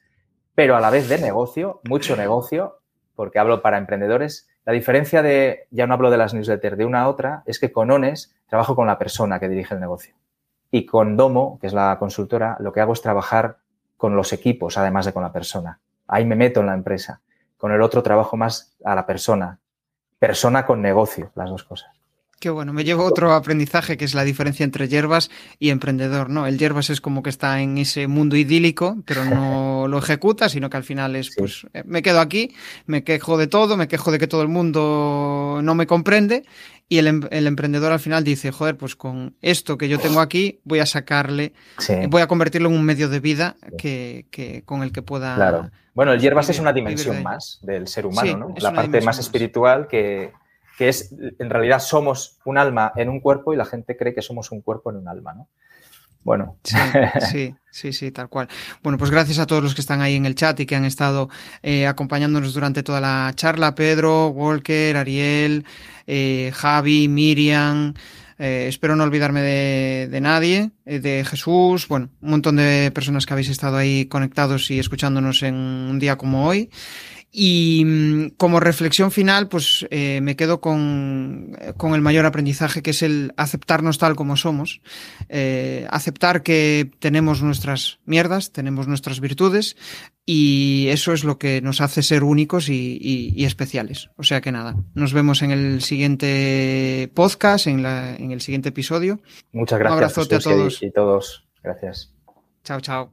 pero a la vez de negocio, mucho negocio, porque hablo para emprendedores. La diferencia de, ya no hablo de las newsletters, de una a otra, es que con ONES trabajo con la persona que dirige el negocio. Y con Domo, que es la consultora, lo que hago es trabajar con los equipos, además de con la persona. Ahí me meto en la empresa. Con el otro trabajo más a la persona. Persona con negocio, las dos cosas. Qué bueno, me llevo otro aprendizaje que es la diferencia entre hierbas y emprendedor, ¿no? El hierbas es como que está en ese mundo idílico, pero no *laughs* lo ejecuta, sino que al final es, pues, eh, me quedo aquí, me quejo de todo, me quejo de que todo el mundo no me comprende y el, em, emprendedor al final dice, joder, pues con esto que yo tengo aquí voy a sacarle, voy a convertirlo en un medio de vida que, con el que pueda... Claro. Bueno, el hierbas es una dimensión más del ser humano, ¿no? La parte más espiritual que que es, en realidad somos un alma en un cuerpo y la gente cree que somos un cuerpo en un alma, ¿no? Bueno. Sí, sí, sí, tal cual. Bueno, pues gracias a todos los que están ahí en el chat y que han estado eh, acompañándonos durante toda la charla. Pedro, Walker, Ariel, eh, Javi, Miriam. Eh, espero no olvidarme de, de nadie, de Jesús, bueno, un montón de personas que habéis estado ahí conectados y escuchándonos en un día como hoy. Y mm, como reflexión final, pues eh, me quedo con, el mayor aprendizaje, que es el aceptarnos tal como somos, eh, aceptar que tenemos nuestras mierdas, tenemos nuestras virtudes, y eso es lo que nos hace ser únicos y, especiales. O sea que nada, nos vemos en el siguiente podcast, en, la, en el siguiente episodio. Muchas gracias. Un abrazote a todos. Y todos. Gracias. Chao, chao.